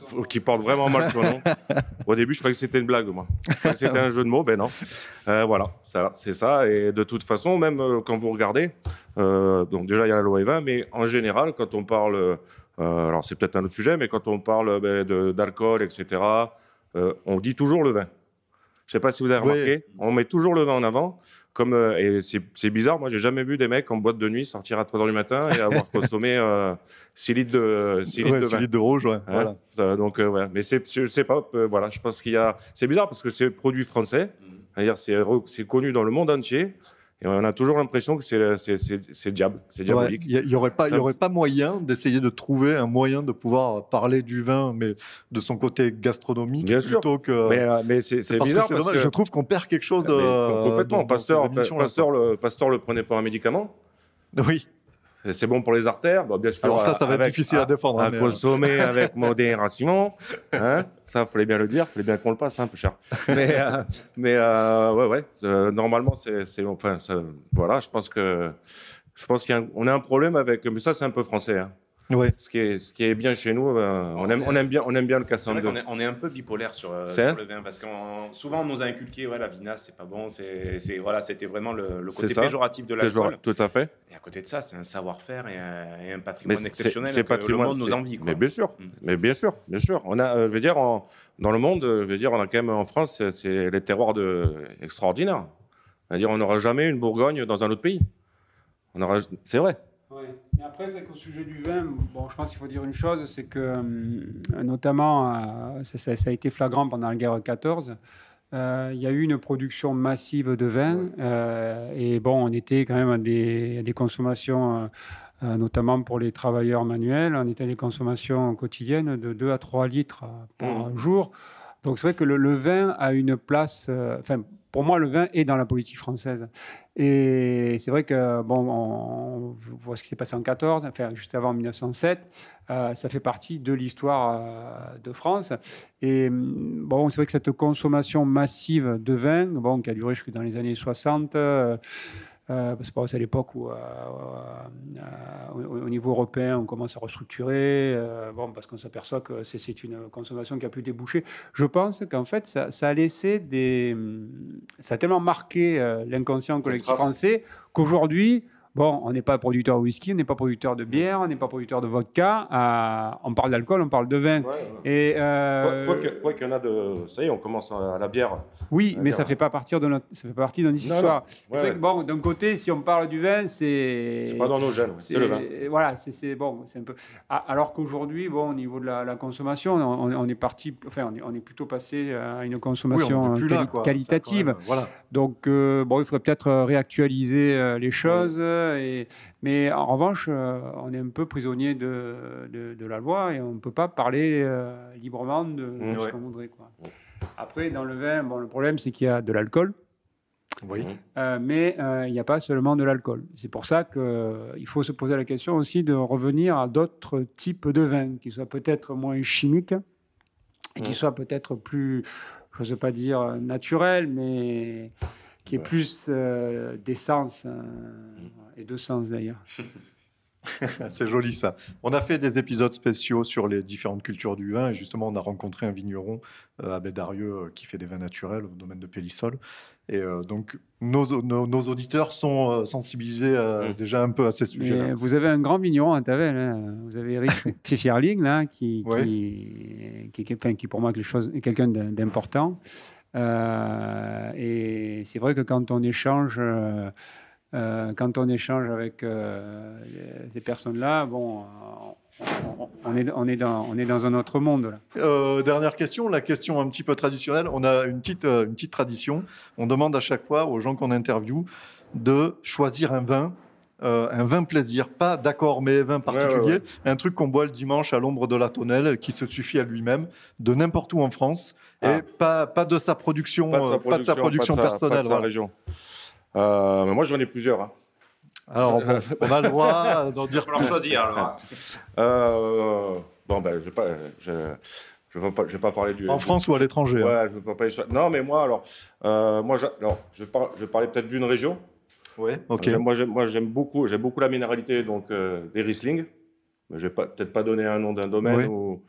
faut Qu'il porte vraiment mal son nom. [laughs] Au début, je croyais que c'était une blague, moi. Je croyais que c'était un jeu de mots, ben non. Euh, voilà, ça, c'est ça. Et de toute façon, même euh, quand vous regardez, euh, donc déjà, il y a la loi E20, mais en général, quand on parle. euh, alors, c'est peut-être un autre sujet, mais quand on parle ben, de- d'alcool, etc., euh, on dit toujours le vin. Je sais pas si vous avez Oui. remarqué, on met toujours le vin en avant. Comme, euh, et c'est c'est bizarre, moi j'ai jamais vu des mecs en boîte de nuit sortir à 3 h du matin et avoir [laughs] consommé 6 litres de, 6 litres Ouais, de six vin. litres de rouge, ouais, Hein, voilà. ça, donc euh, ouais. mais c'est je sais pas euh, voilà je pense qu'il y a c'est bizarre parce que c'est produit français c'est-à-dire c'est c'est connu dans le monde entier et on a toujours l'impression que c'est c'est diable c'est diabolique Il n'y aurait, pas- y aurait moyen d'essayer de trouver un moyen de pouvoir parler du vin, mais de son côté gastronomique, Bien sûr. plutôt que. mais euh, mais c'est que bizarre parce dommage, que Je trouve qu'on perd quelque chose. Mais euh, complètement dans- dans Pasteur le Pasteur le prenait pas un médicament. Oui. C'est bon pour les artères? Bon, bien sûr Alors ça, ça va être difficile à défendre, hein, à euh. consommer [laughs] avec modération hein? Ça fallait bien le dire fallait bien qu'on le passe un peu cher mais euh, mais euh, ouais ouais euh, normalement c'est enfin ça- voilà je pense que je pense qu'on a un problème avec mais ça c'est un peu français hein. Ouais. ce qui est ce qui est bien chez nous euh, on aime on aime bien on aime bien le est, on est un peu bipolaire sur, euh, sur le vin parce que souvent on nous a inculqué ouais, la vinasse c'est pas bon, voilà, c'était vraiment le, le côté péjoratif de l'alcool. tout à fait Et à côté de ça, c'est un savoir-faire et, un- et un mais patrimoine exceptionnel c'est patrimoine le monde nous envie. quoi. mais bien sûr Mm. mais bien sûr bien sûr on a euh, je veux dire dans le monde je veux dire on a quand même en France c'est- c'est les terroirs de extraordinaires c'est-à-dire on n'aura jamais une Bourgogne dans un autre pays on aura c'est vrai Oui, mais après, c'est qu'au sujet du vin, bon, je pense qu'il faut dire une chose, c'est que, hum, notamment, euh, ça, a été flagrant pendant la guerre 14, euh, il y a eu une production massive de vin, euh, et bon, on était quand même à des, à des consommations, euh, euh, notamment pour les travailleurs manuels, on était à des consommations quotidiennes de 2 à 3 litres euh, par Mmh. jour. Donc c'est vrai que le, le vin a une place, euh, enfin, pour moi, le vin est dans la politique française. Et c'est vrai que, bon, on, voit ce qui s'est passé en 14, enfin, juste avant 1907. Euh, ça fait partie de l'histoire euh, de France. Et mm, bon, c'est vrai que cette consommation massive de vin, bon, qui a duré jusque dans les années 60, euh, c'est pas à l'époque où, euh, euh, au, niveau européen, on commence à restructurer, bon, parce qu'on s'aperçoit que c'est une consommation qui a pu déboucher. Je pense qu'en fait, ça, ça, a laissé des. Ça a tellement marqué l'inconscient collectif français qu'aujourd'hui, Bon, on n'est pas producteur de whisky, on n'est pas producteur de bière, on n'est pas producteur de vodka. Euh, on parle d'alcool, on parle de vin. Et euh... quoi, qu'il y en a de, ça y est, on commence à la bière. Oui, mais ça fait pas partir de notre, ça fait partie de notre histoire. c'est que bon, d'un côté, si on parle du vin, c'est. C'est pas dans nos gènes, c'est le vin. Voilà, c'est bon, c'est un peu. Alors qu'aujourd'hui, bon, au niveau de la, consommation, on, est parti, enfin, on est, plutôt passé à une consommation qualitative. voilà. Donc, euh, bon, il faudrait peut-être réactualiser les choses. Et, mais en revanche, euh, on est un peu prisonnier de, de, la loi et on ne peut pas parler euh, librement de, ce qu'on voudrait. Quoi. Après, dans le vin, bon, le problème, c'est qu'il y a de l'alcool. Oui. Euh, mais il n'y a pas seulement de l'alcool. C'est pour ça qu'il faut se poser la question aussi de revenir à d'autres types de vins qui soient peut-être moins chimiques et qui soient peut-être plus, je n'ose pas dire naturels, mais qui est plus d'essence et de sens d'ailleurs. [laughs] c'est joli ça. On a fait des épisodes spéciaux sur les différentes cultures du vin et justement on a rencontré un vigneron euh, à Bédarieux euh, qui fait des vins naturels au domaine de Pélissol. Et euh, donc nos, nos, auditeurs sont sensibilisés mm. déjà un peu à ces sujets-là. Vous avez un grand vigneron à Tavel, hein. vous avez Eric [laughs] Fischerling là, qui, qui, qui, qui, pour moi est quelqu'un d'important. Et c'est vrai que quand on échange euh, quand on échange avec euh, ces personnes-là, bon, on est, on, est dans, on est dans un autre monde. Là. Euh, dernière question, la question un petit peu traditionnelle. On a une petite, une petite tradition. On demande à chaque fois aux gens qu'on interviewe de choisir un vin un vin plaisir, pas d'accord, mais vin particulier, un truc qu'on boit le dimanche à l'ombre de la tonnelle, qui se suffit à lui-même, de n'importe où en France, et ah. pas, pas, de sa production, pas de sa production, personnelle. Pas de sa région. Euh, mais moi, j'en ai plusieurs. Hein. Alors, on [laughs] a le droit d'en dire plus. Choisir, alors. Euh, bon, ben, je vais pas. Je... Je ne vais, pas parler du. En France ou à l'étranger hein. Ouais, je veux pas parler. Non, mais moi, alors, euh, moi, alors, je, vais je vais parler peut-être d'une région. Oui, ok. moi, j'aime beaucoup, j'aime beaucoup la minéralité donc des Riesling. Mais je vais peut-être pas donner un nom d'un domaine ou,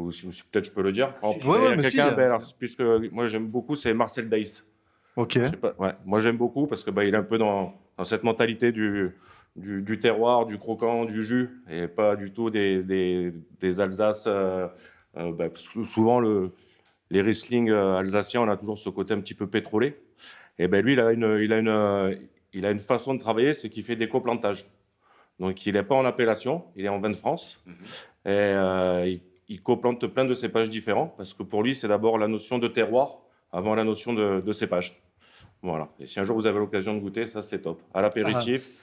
ou, peut-être je peux le dire. Ouais, mais si, ben, puisque moi j'aime beaucoup, c'est Marcel Deiss. Ok. ouais. Moi, j'aime beaucoup parce que bah, il est un peu dans, dans cette mentalité du, du, terroir, du croquant, du jus, et pas du tout des, des, des Alsaces. Euh, euh, bah, souvent, le, les Riesling euh, alsaciens, on a toujours ce côté un petit peu pétrolé. Et ben lui, il a une, il a une, il a une façon de travailler, c'est qu'il fait des coplantages. Donc, il n'est pas en appellation, il est en vin de France. Mhm. Et il, il coplante plein de cépages différents parce que pour lui, c'est d'abord la notion de terroir avant la notion de, de cépage. Voilà. Et si un jour vous avez l'occasion de goûter, ça c'est top. À l'apéritif. Ah.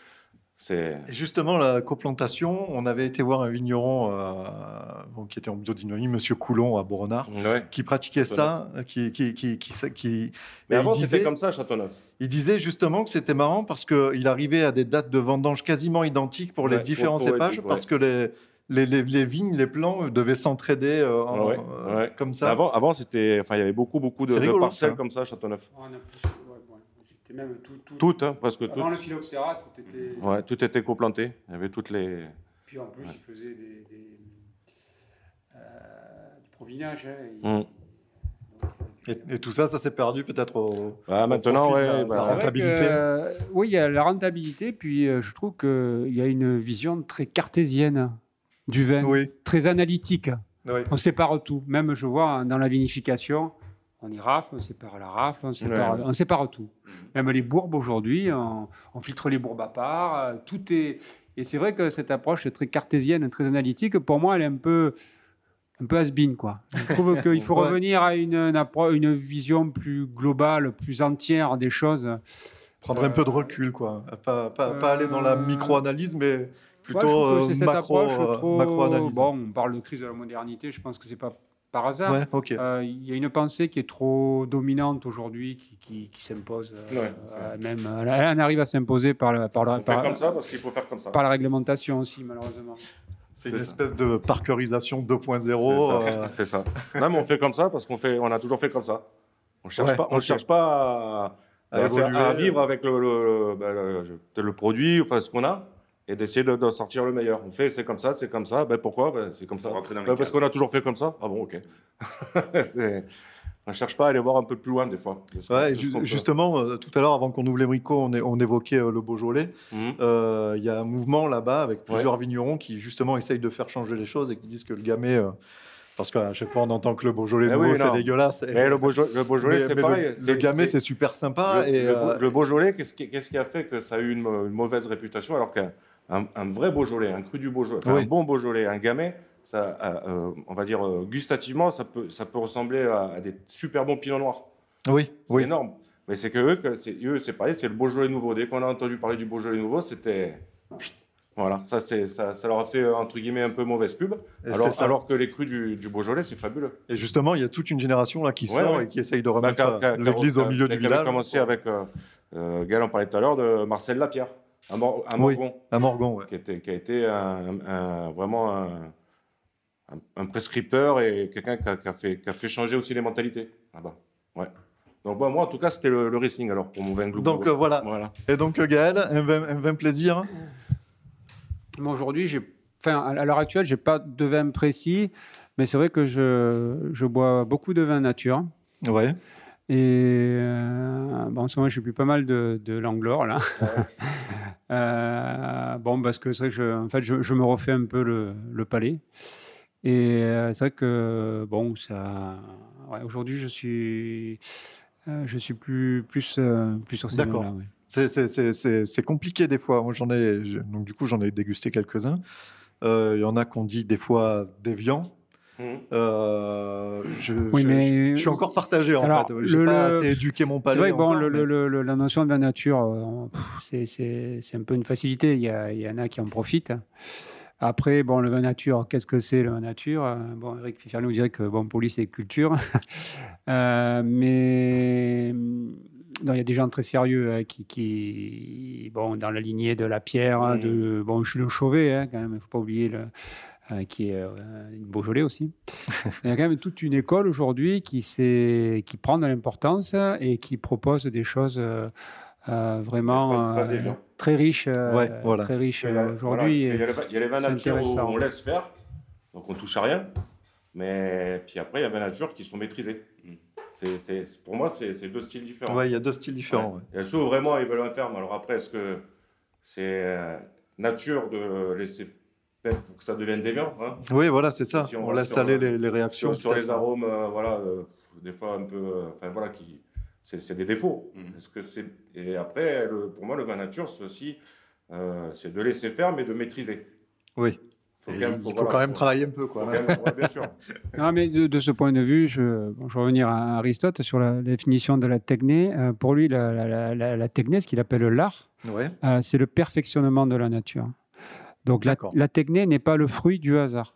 C'est... justement, la coplantation, on avait été voir un vigneron euh, qui était en biodynamie, Monsieur Coulon à Boronard, qui pratiquait ça, qui, qui, qui, qui, Mais avant, c'était comme ça à Châteauneuf. Il disait justement que c'était marrant parce qu'il arrivait à des dates de vendange quasiment identiques pour les différents cépages, parce que les, les, les, vignes, les plants devaient s'entraider euh, euh, comme ça. Avant, avant c'était, enfin, il y avait beaucoup, beaucoup de, parcelles comme ça à Châteauneuf. C'était même tout, tout, tout hein, presque avant tout. Avant le phylloxéra, tout était. Ouais, tout était coplanté. Il y avait toutes les. Puis en plus, il faisait des, des euh, du provinage. Hein, et... Et, tout ça, ça s'est perdu peut-être au, ah, maintenant, ouais, la, bah, rentabilité. oui, il y a la rentabilité, puis je trouve qu'il y a une vision très cartésienne du vin, très analytique. On sépare tout. Même, je vois, dans la vinification, on y rafle, on sépare la rafle, on sépare, on sépare tout. Mm. Même les bourbes aujourd'hui, on, filtre les bourbes à part. Euh, tout est. Et c'est vrai que cette approche est très cartésienne, très analytique. Pour moi, elle est un peu, un peu has-been, quoi. Je trouve [laughs] qu'il faut revenir à une, une, vision plus globale, plus entière des choses. Prendre un peu de recul, quoi. Pas, pas, pas aller dans la euh, micro-analyse, mais plutôt euh, macro, macro, Bon, on parle de crise de la modernité. Je pense que c'est pas par hasard. Ouais. Euh, Il y a une pensée qui est trop dominante aujourd'hui, qui, qui, qui s'impose. euh, Ouais. euh, même, elle, elle en arrive à s'imposer par, le- par, fait par, comme ça parce qu'il faut faire comme ça. par la réglementation aussi, malheureusement. C'est une ça. espèce de parkerisation 2.0. C'est euh, ça. C'est ça. Non, mais on fait comme ça parce qu'on fait, on a toujours fait comme ça. On cherche Ouais, pas, on cherche pas à, À à faire- évoluer. à vivre avec le, le, ben, le- le produit, enfin ce qu'on a, et d'essayer de, de sortir le meilleur. On fait, c'est comme ça, c'est comme ça. Ben pourquoi? Ben, C'est comme ça. Rentrer dans les Ben, parce qu'on a toujours fait comme ça. Ah bon, ok. [laughs] On cherche pas à aller voir un peu plus loin des fois. de Ouais, ju- justement, euh, tout à l'heure, avant qu'on ouvre les bricots, on, évoquait euh, le Beaujolais. Mhm. Euh, Il y a un mouvement là-bas avec plusieurs vignerons qui justement essayent de faire changer les choses et qui disent que le gamay, euh, parce qu'à chaque fois on entend que le Beaujolais Eh nouveau oui, c'est dégueulasse. Et- Mais le, Beaujolais, le Beaujolais, mais- c'est pareil. Le, gamay c'est- super sympa Le, et le- euh, le Beaujolais, qu'est-ce qui, a fait que ça a eu une, une mauvaise réputation alors qu'un un, un vrai Beaujolais, un cru du Beaujolais, Oui. un bon Beaujolais, un Gamay, ça, euh, on va dire euh, gustativement, ça peut, ça peut ressembler à, à des super bons Pinot Noirs. oui, C'est oui. énorme. Mais c'est que eux, c'est, eux, c'est pareil, c'est le Beaujolais nouveau. Dès qu'on a entendu parler du Beaujolais nouveau, c'était voilà, ça, c'est, ça, ça leur a fait euh, entre guillemets un peu mauvaise pub. Alors, que les crus du, du Beaujolais, c'est fabuleux. Et justement, il y a toute une génération là qui Ouais, sort ouais. et qui essaye de Bah, remettre l'église au milieu du village. commencé avec, euh, Gaël en parlait tout à l'heure, de Marcel Lapierre, un, Mor- un Oui. Morgon. Ouais. qui, était, qui a été un- un- vraiment un, un- un prescripteur et quelqu'un qui a, qui a fait, qui a fait changer aussi les mentalités là-bas. Ouais. Donc bon, moi, en tout cas, c'était le, le alors pour mon vin Glou Donc euh, voilà. voilà. Et donc euh, Gaël, un vin, un vin plaisir. Moi, aujourd'hui, j'ai, enfin, à l'heure actuelle, j'ai pas de vin précis, mais c'est vrai que je, je bois beaucoup de vin nature. Ouais. Et euh, bon, en ce moment, je plus pas mal de, de Langlore, là. [laughs] Euh, bon, parce que c'est vrai que je, en fait, je, je me refais un peu le, le palais. Et euh, c'est vrai que, bon, ça. ouais, aujourd'hui, je suis. je suis plus, plus, plus sur ces D'accord. ouais. C'est- C'est c'est- c'est- c'est compliqué des fois. Moi, j'en ai, donc du coup, j'en ai dégusté quelques-uns. Il y en a qu'on dit des fois déviants. Mhm. Euh, je, Oui, je- mais- je, je suis encore partagé en Alors, fait. J'ai le- pas le- assez éduqué mon C'est palais. vrai que bon, encore, le- mais- le- le- la notion de vin nature, euh, c'est- c'est c'est un peu une facilité. Il y, a- il y en a qui en profitent. Après, bon, le vin nature, qu'est-ce que c'est le vin nature? Euh, Bon, Eric Fischer nous dirait que bon, police c'est culture. [laughs] Euh, mais non, il y a des gens très sérieux hein, qui, qui, bon, dans la lignée de la pierre, hein, de bon, je suis le Chauvet, hein, quand même, il ne faut pas oublier le, euh, qui est euh, une Beaujolais aussi. Il y a quand même toute une école aujourd'hui qui, prend de l'importance et qui propose des choses euh, euh, vraiment Pas- pas euh, déviant. très riches, Ouais, voilà. très riches voilà, aujourd'hui. parce qu'il y a les vins- il y a les vins nature où on laisse faire, donc on touche à rien. Mais puis après, il y a les vins nature qui sont maîtrisés. C'est, pour moi, c'est, deux styles différents. Ouais, il y a deux styles différents. ouais. Ceux où vraiment ils veulent un terme. Alors après, est-ce que c'est nature de laisser faire pour que ça devienne déviant hein Oui, voilà, c'est ça. Si on laisse sur, aller euh, les, les réactions. sur, sur les peut-être. arômes, euh, voilà, euh, des fois un peu, euh, enfin voilà, qui, c'est, des défauts. Mhm. Est-ce que c'est et après, le- pour moi, le vin nature, c'est aussi, euh, c'est de laisser faire, mais de maîtriser. Oui. Faut Et quand même- il faut- voilà, quand même travailler un peu. Quoi, même- ouais, bien sûr. [laughs] Non, mais de, de ce point de vue, je, bon, je vais revenir à Aristote sur la, la définition de la techné. Euh, pour lui, la, la, la, la- la techné, ce qu'il appelle l'art, Ouais. euh, c'est le perfectionnement de la nature. Donc la, la techné n'est pas le fruit du hasard.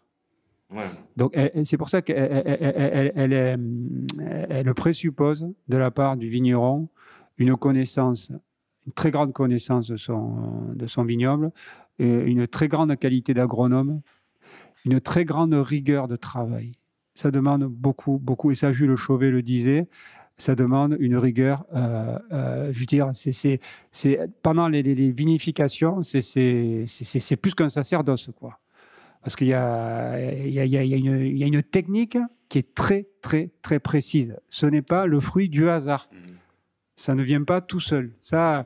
Ouais. Donc c'est pour ça qu'elle elle- elle- elle- présuppose de la part du vigneron une connaissance, une très grande connaissance de son, de son vignoble, et une très grande qualité d'agronome, une très grande rigueur de travail. Ça demande beaucoup, beaucoup, et ça Jules Chauvet le disait, ça demande une rigueur, euh, euh, je veux dire, c'est, pendant les, les- les vinifications, c'est, plus qu'un sacerdoce, quoi. Parce qu'il y y, a, y une, il y a une technique qui est très, très, très précise. Ce n'est pas le fruit du hasard. Ça ne vient pas tout seul. Ça,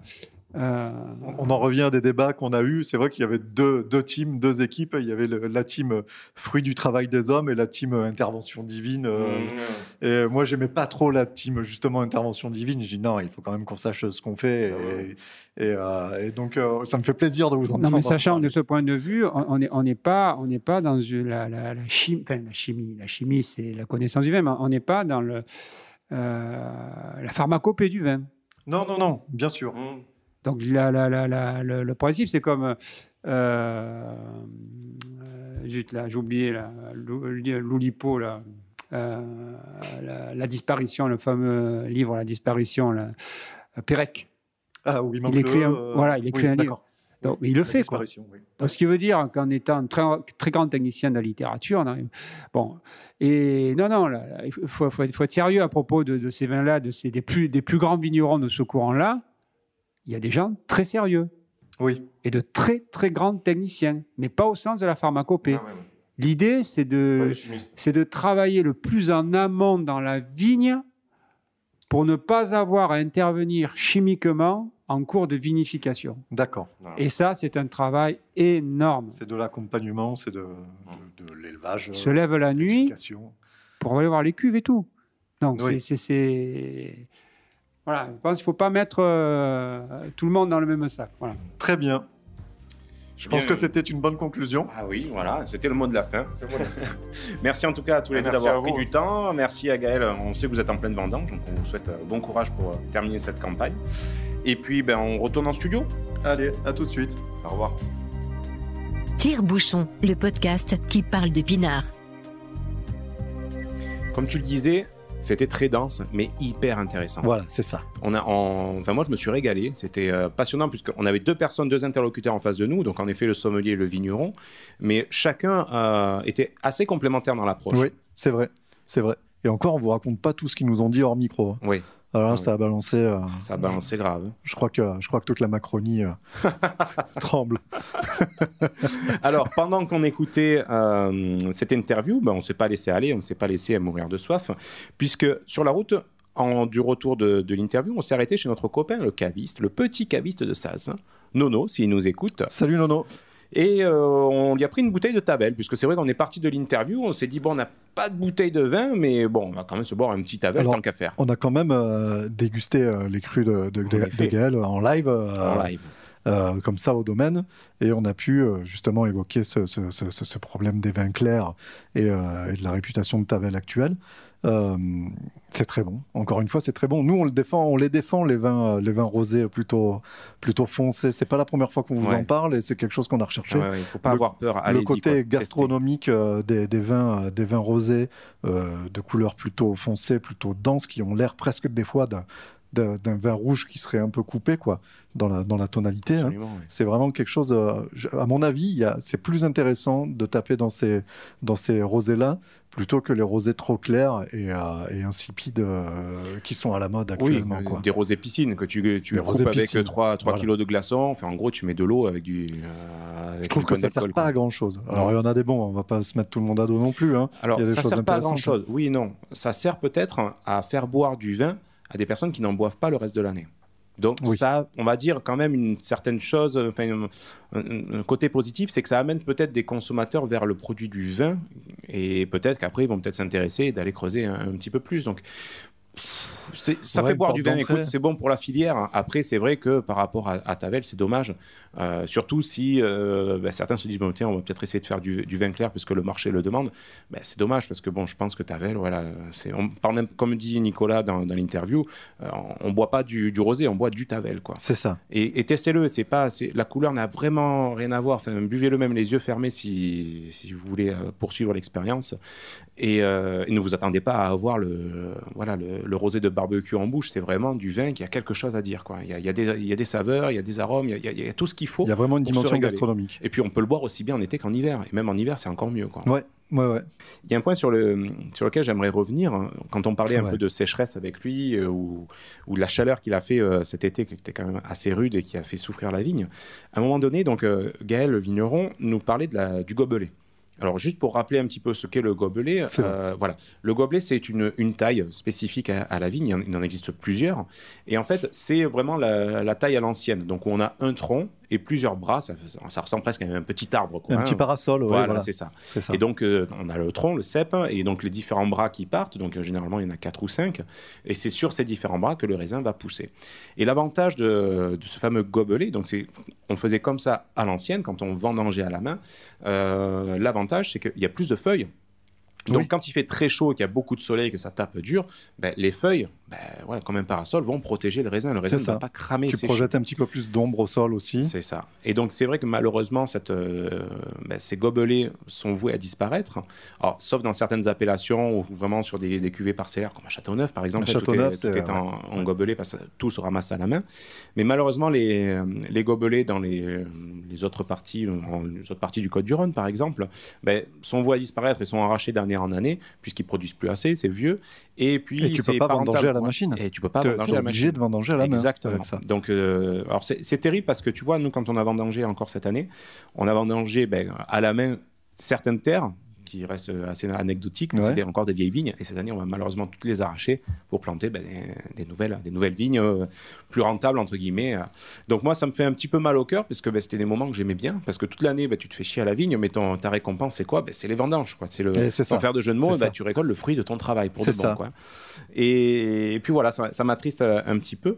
euh, On en revient à des débats qu'on a eus. C'est vrai qu'il y avait deux, deux teams, deux équipes. Il y avait le- la team fruit du travail des hommes et la team intervention divine. euh, Mmh. Et moi, j'aimais pas trop la team justement intervention divine. J'ai dit non, il faut quand même qu'on sache ce qu'on fait. Ah Et, et, euh, et donc, euh, ça me fait plaisir de vous entendre. Non, mais sachant parler. de ce point de vue, on on n'est on pas, on n'est pas dans une- la, la, la chimie. Enfin, la chimie, la chimie, c'est la connaissance du vin. mais on n'est pas dans le, euh, la pharmacopée du vin. Non, non, non, bien sûr. Mmh. Donc la, la, la, la- le, principe, c'est comme euh, euh, j'ai oublié Loulipo là. euh, la, la disparition, le fameux livre La disparition, la, Pérec. Ah oui, Il écrit un, voilà, il écrit oui, un livre. Donc, il le fait, quoi. disparition, oui. Donc, ce qui veut dire qu'en étant très, très grand technicien de la littérature, on arrive- bon, et non, non, il faut, faut être, faut être sérieux à propos de, de ces vins-là, de ces, des, plus, des plus grands vignerons de ce courant-là. Il y a des gens très sérieux Oui, et de très, très grands techniciens, mais pas au sens de la pharmacopée. Ah ouais, ouais. L'idée, c'est de, c'est de travailler le plus en amont dans la vigne pour ne pas avoir à intervenir chimiquement en cours de vinification. d'accord. Et ça, c'est un travail énorme. C'est de l'accompagnement, c'est de, de, de l'élevage. Il se lève la nuit pour aller voir les cuves et tout. Donc, Oui. c'est. Voilà, je pense qu'il ne faut pas mettre euh, tout le monde dans le même sac. Voilà. Très bien. Je pense Bien. que c'était une bonne conclusion. Ah oui, voilà, c'était le mot de la fin. [laughs] Merci en tout cas à tous les Ah, deux d'avoir pris du temps. Merci à Gaël. On sait que vous êtes en pleine vendange, donc on vous souhaite euh, bon courage pour euh, terminer cette campagne. Et puis, ben, on retourne en studio. Allez, à tout de suite. Au revoir. Tire-bouchon, le podcast qui parle de pinard. Comme tu le disais, c'était très dense, mais hyper intéressant. Voilà, c'est ça. On a, en- enfin, moi, je me suis régalé. C'était euh, passionnant puisqu'on avait deux personnes, deux interlocuteurs en face de nous. Donc, en effet, le sommelier et le vigneron. Mais chacun euh, était assez complémentaire dans l'approche. Oui, c'est vrai. C'est vrai. Et encore, on vous raconte pas tout ce qu'ils nous ont dit hors micro. hein. Oui, Alors là, Oui. ça a balancé. euh, ça a balancé grave. je, crois que, je crois que toute la Macronie euh, [laughs] tremble. [laughs] Alors, pendant qu'on écoutait euh, cette interview, ben, on ne s'est pas laissé aller, on ne s'est pas laissé mourir de soif, puisque sur la route, en, du retour de, de l'interview, on s'est arrêté chez notre copain, le caviste, le petit caviste de Saz, Nono, s'il nous écoute. Salut Nono. Et euh, on lui a pris une bouteille de Tavel, puisque c'est vrai qu'on est parti de l'interview, on s'est dit, bon, on n'a pas de bouteille de vin, mais bon, on va quand même se boire un petit Tavel tant qu'à faire. On a quand même euh, dégusté euh, les crus de, de, de- effet. de Gaël en live. En live. euh, comme ça au domaine et on a pu euh, justement évoquer ce, ce- ce- ce- ce problème des vins clairs et, euh, et de la réputation de Tavel actuelle. Euh, c'est très bon. Encore une fois, c'est très bon. Nous, on le défend, on les défend les vins, euh, les vins rosés plutôt, plutôt foncés. C'est pas la première fois qu'on vous Ouais. en parle et c'est quelque chose qu'on a recherché. Ouais, ouais, il ne faut pas Le- avoir peur. le quoi, côté gastronomique euh, des, des vins, des vins rosés euh, de couleur plutôt foncée, plutôt dense, qui ont l'air presque des fois d'un, vin rouge qui serait un peu coupé quoi, dans la, dans la tonalité. hein. C'est vraiment quelque chose, euh, je- à mon avis, c'est plus intéressant de taper dans ces, dans ces rosés-là plutôt que les rosés trop clairs et, euh, et insipides euh, qui sont à la mode actuellement. quoi. des rosés piscines que tu, tu Des coupes avec piscines, 3, voilà. kilos de glaçons. Enfin, en gros, tu mets de l'eau avec du. avec Je trouve que ça sert d'alcool, pas à grand chose. Alors il y en a des bons, on va pas se mettre tout le monde à dos non plus. hein. Alors, il y a des ça choses sert pas à intéressantes. grand chose. Oui non. Ça sert peut-être à faire boire du vin à des personnes qui n'en boivent pas le reste de l'année. Donc Oui. ça, on va dire quand même une certaine chose, enfin un, un- un côté positif, c'est que ça amène peut-être des consommateurs vers le produit du vin et peut-être qu'après ils vont peut-être s'intéresser et d'aller creuser un, un petit peu plus. Donc c'est- ça Ouais, fait boire du vin, écoute, c'est bon pour la filière. Après, c'est vrai que par rapport à, à Tavel, c'est dommage. Euh, surtout si euh, ben, certains se disent, bon, tiens, on va peut-être essayer de faire du, du vin clair puisque le marché le demande. Ben, c'est dommage parce que bon, je pense que Tavel, voilà, on parle même, comme dit Nicolas dans, dans l'interview, euh, on ne boit pas du, du rosé, on boit du Tavel. Quoi. C'est ça. Et, et testez-le, c'est pas, la couleur n'a vraiment rien à voir. Enfin, buvez-le même les yeux fermés si, si vous voulez poursuivre l'expérience. Et, et ne vous attendez pas à avoir le, voilà, le, le rosé de barbecue en bouche. C'est vraiment du vin qui a quelque chose à dire. Quoi. Il, y a, il, y a des, il y a des saveurs, il y a des arômes, il y a, il y tout ce qu'il faut. Il y a vraiment une dimension gastronomique. Et puis on peut le boire aussi bien en été qu'en hiver. Et même en hiver, c'est encore mieux. Quoi. Ouais, ouais, ouais. Il y a un point sur, le, sur lequel j'aimerais revenir. Quand on parlait un Ouais. peu de sécheresse avec lui, euh, ou, ou de la chaleur qu'il a fait euh, cet été, qui était quand même assez rude et qui a fait souffrir la vigne, à un moment donné, donc, euh, Gaël le vigneron nous parlait de la, du gobelet. Alors, juste pour rappeler un petit peu ce qu'est le gobelet, euh, voilà. Le gobelet, c'est une, une taille spécifique à, à la vigne. Il en- Il en existe plusieurs. Et en fait, c'est vraiment la, la taille à l'ancienne. Donc, on a un tronc et plusieurs bras. Ça, ça ressemble presque à un petit arbre. quoi, Un hein. petit parasol, ouais, Voilà, voilà. c'est ça. Ça. Et donc, euh, on a le tronc, le cep, et donc les différents bras qui partent. Donc, euh, généralement, il y en a quatre ou cinq. Et c'est sur ces différents bras que le raisin va pousser. Et l'avantage de, de ce fameux gobelet, donc c'est, on faisait comme ça à l'ancienne, quand on vendangeait à la main. euh, l'avantage, c'est qu'il y a plus de feuilles. Donc, Oui. quand il fait très chaud et qu'il y a beaucoup de soleil, que ça tape dur, ben, les feuilles ben, voilà, comme un parasol, vont protéger le raisin. Le raisin ne va pas cramer. Tu projettes un petit peu plus d'ombre au sol aussi. C'est ça. Et donc, c'est vrai que malheureusement, cette, euh, ben, ces gobelets sont voués à disparaître. Alors, sauf dans certaines appellations ou vraiment sur des, des cuvées parcellaires, comme à Châteauneuf, par exemple. À tout Châteauneuf, est, tout est en, ouais. en gobelet parce que tout se ramasse à la main. Mais malheureusement, les, les gobelets dans les, les autres parties, les autres parties du Côte du Rhône, par exemple, ben, sont voués à disparaître et sont arrachés d'année en année, puisqu'ils produisent plus assez, c'est vieux. Et puis, Et tu peux pas vendanger à la machine. Et tu peux pas vendanger à la obligé machine. de vendanger à la main Exactement. avec ça. Donc, euh, alors c'est terrible parce que tu vois, nous, quand on a vendangé encore cette année, on a vendangé ben, à la main certaines terres qui restent assez anecdotiques, mais Ouais. c'est encore des vieilles vignes. Et cette année, on va malheureusement toutes les arracher pour planter ben, des, des nouvelles, des nouvelles vignes euh, plus rentables, entre guillemets. Donc moi, ça me fait un petit peu mal au cœur parce que ben, c'était des moments que j'aimais bien. Parce que toute l'année, ben, tu te fais chier à la vigne, mais ton, ta récompense, c'est quoi? C'est les vendanges. quoi. C'est le, sans faire de jeu de mots, tu récoltes le fruit de ton travail pour de bon. ça. Quoi. Et, et puis voilà, ça, ça m'attriste euh, un petit peu.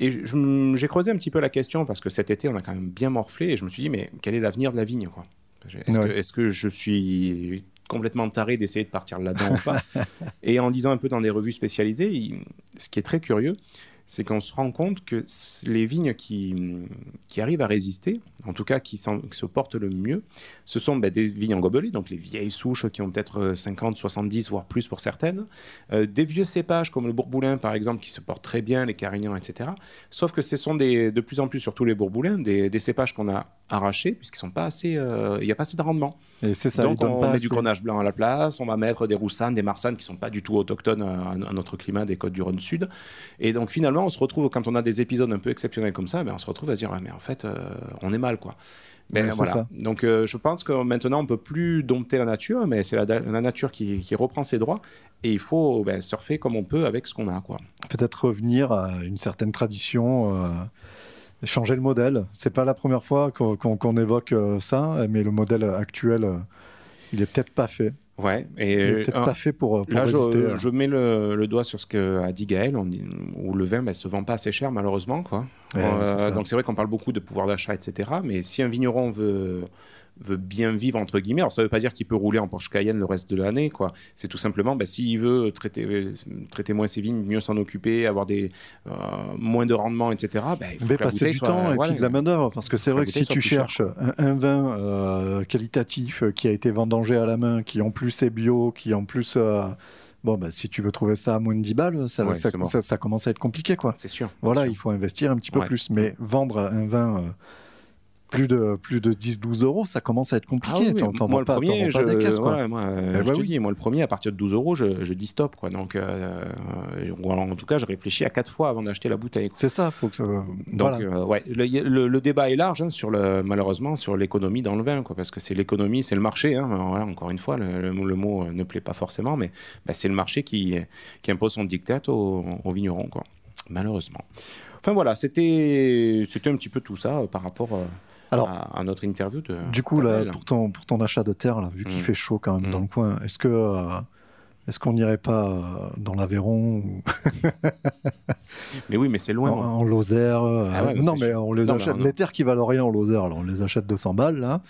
Et j'ai creusé un petit peu la question parce que cet été, on a quand même bien morflé et je me suis dit, mais quel est l'avenir de la vigne quoi? Est-ce Ouais. que, est-ce que je suis complètement taré d'essayer de partir là-dedans ou pas. [laughs] Et en lisant un peu dans des revues spécialisées, il- ce qui est très curieux, c'est qu'on se rend compte que les vignes qui, qui arrivent à résister, en tout cas qui, se portent le mieux, ce sont ben, des vignes en gobelet, donc les vieilles souches qui ont peut-être euh, 50, 70, voire plus pour certaines, euh, des vieux cépages comme le bourboulin par exemple qui se portent très bien, les carignans, etc. Sauf que ce sont des, de plus en plus, surtout les bourboulins, des, des cépages qu'on a arrachés puisqu'ils sont pas assez, euh, il n'y a pas assez de rendement. Et c'est ça. Donc on met du assez. grenache blanc à la place, on va mettre des roussanes, des marsannes qui sont pas du tout autochtones à, à notre climat des côtes du Rhône Sud. Et donc finalement, on se retrouve, quand on a des épisodes un peu exceptionnels comme ça, ben, on se retrouve à se dire, Ouais, mais en fait, euh, on est mal, quoi. Ben, Ouais, c'est voilà. ça. Donc euh, je pense que maintenant, on peut plus dompter la nature, mais c'est la, la nature qui, qui reprend ses droits. Et il faut ben, surfer comme on peut avec ce qu'on a, quoi. Peut-être revenir à une certaine tradition. euh, Changer le modèle. C'est pas la première fois qu'on évoque euh, ça, mais le modèle actuel, il est peut-être pas fait. Ouais. Et est peut-être euh, pas fait pour, pour Là, je, résister. euh. je mets le, le doigt sur ce qu'a dit Gaël, on dit- où le vin ne se vend pas assez cher, malheureusement. Quoi. Ouais, Euh, donc, c'est vrai qu'on parle beaucoup de pouvoir d'achat, etc. Mais si un vigneron veut, veut bien vivre, entre guillemets, alors ça ne veut pas dire qu'il peut rouler en Porsche Cayenne le reste de l'année. quoi. C'est tout simplement, bah, s'il veut traiter, traiter moins ses vignes, mieux s'en occuper, avoir des, euh, moins de rendement, etc., bah, il faut Mais que la passer du soit- temps et voilà, puis de la main-d'œuvre. Parce que c'est vrai que si tu cherches un, un vin euh, qualitatif euh, qui a été vendangé à la main, qui en plus est bio, qui en plus. euh, Bon, bah, si tu veux trouver ça à moins de 10 balles, ça, Ouais, ça, c'est mort. ça- ça commence à être compliqué. quoi. C'est sûr. Voilà, il faut investir un petit peu Ouais. plus. Mais vendre un vin euh, plus de, plus de 10-12 euros, ça commence à être Ah compliqué. oui, t'en moi, le pas, premier, vends pas je, des caisses. Quoi. ouais, moi, euh, Eh je bah te oui. dis, moi, le premier, à partir de 12 euros, je, je dis stop. Quoi. Donc, euh, euh, en tout cas, je réfléchis à quatre fois avant d'acheter la bouteille. C'est ça, faut que ça. Donc, voilà. euh, ouais, le, y- le- le débat est large, hein, sur le, malheureusement, sur l'économie dans le vin, quoi, parce que c'est l'économie, c'est le marché. hein. Voilà, encore une fois, le, le mot- euh, ne plaît pas forcément, mais bah, c'est le marché qui, qui impose son dictat aux, aux vignerons, quoi, malheureusement. Enfin voilà, c'était c'était un petit peu tout ça euh, par rapport euh, Alors, à, à notre interview. De, Du coup, là, pour ton, pour ton achat de terre, là, vu qu'il Mm. fait chaud quand même Mm. dans le coin, est-ce que euh, est-ce qu'on n'irait pas euh, dans l'Aveyron [laughs] Mais oui, mais c'est loin. en, en Lozère euh, Ah ouais, Non, mais sûr. on les Non, achète. non. Les terres qui valent rien en Lozère, alors on les achète 200 balles là.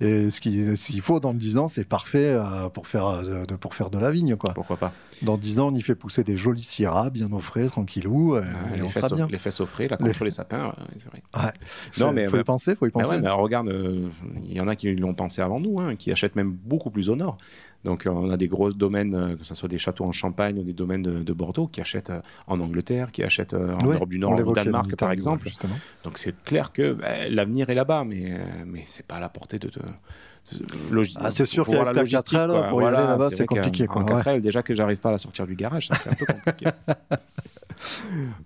Et ce qui- s'il faut dans 10 ans, c'est parfait euh, pour faire de, pour faire de la vigne quoi. Pourquoi pas Dans 10 ans, on y fait pousser des jolis syrahs bien au frais, tranquillou, et, Ah, et les, on fesses sera au, bien. les fesses au pré, là, Les- contre les sapins, ouais, c'est vrai. Ouais. Non, mais- faut y penser, faut y Mais penser. ouais, mais regarde, euh, il y en a qui l'ont pensé avant nous, hein, qui achètent même beaucoup plus au nord. Donc euh, on a des gros domaines, euh, que ce soit des châteaux en Champagne ou des domaines de, de Bordeaux, qui achètent euh, en Angleterre, qui achètent en Ouais, Europe du Nord, au Danemark par exemple. justement. Donc c'est clair que bah, l'avenir est là-bas, mais, mais c'est pas à la portée de... Ah, c'est sûr faut voir qu'avec la logistique, 4L, quoi. pour y aller là-bas, c'est compliqué, quoi, En 4L, déjà que j'arrive pas à la sortir du garage, ça serait un peu compliqué. [laughs]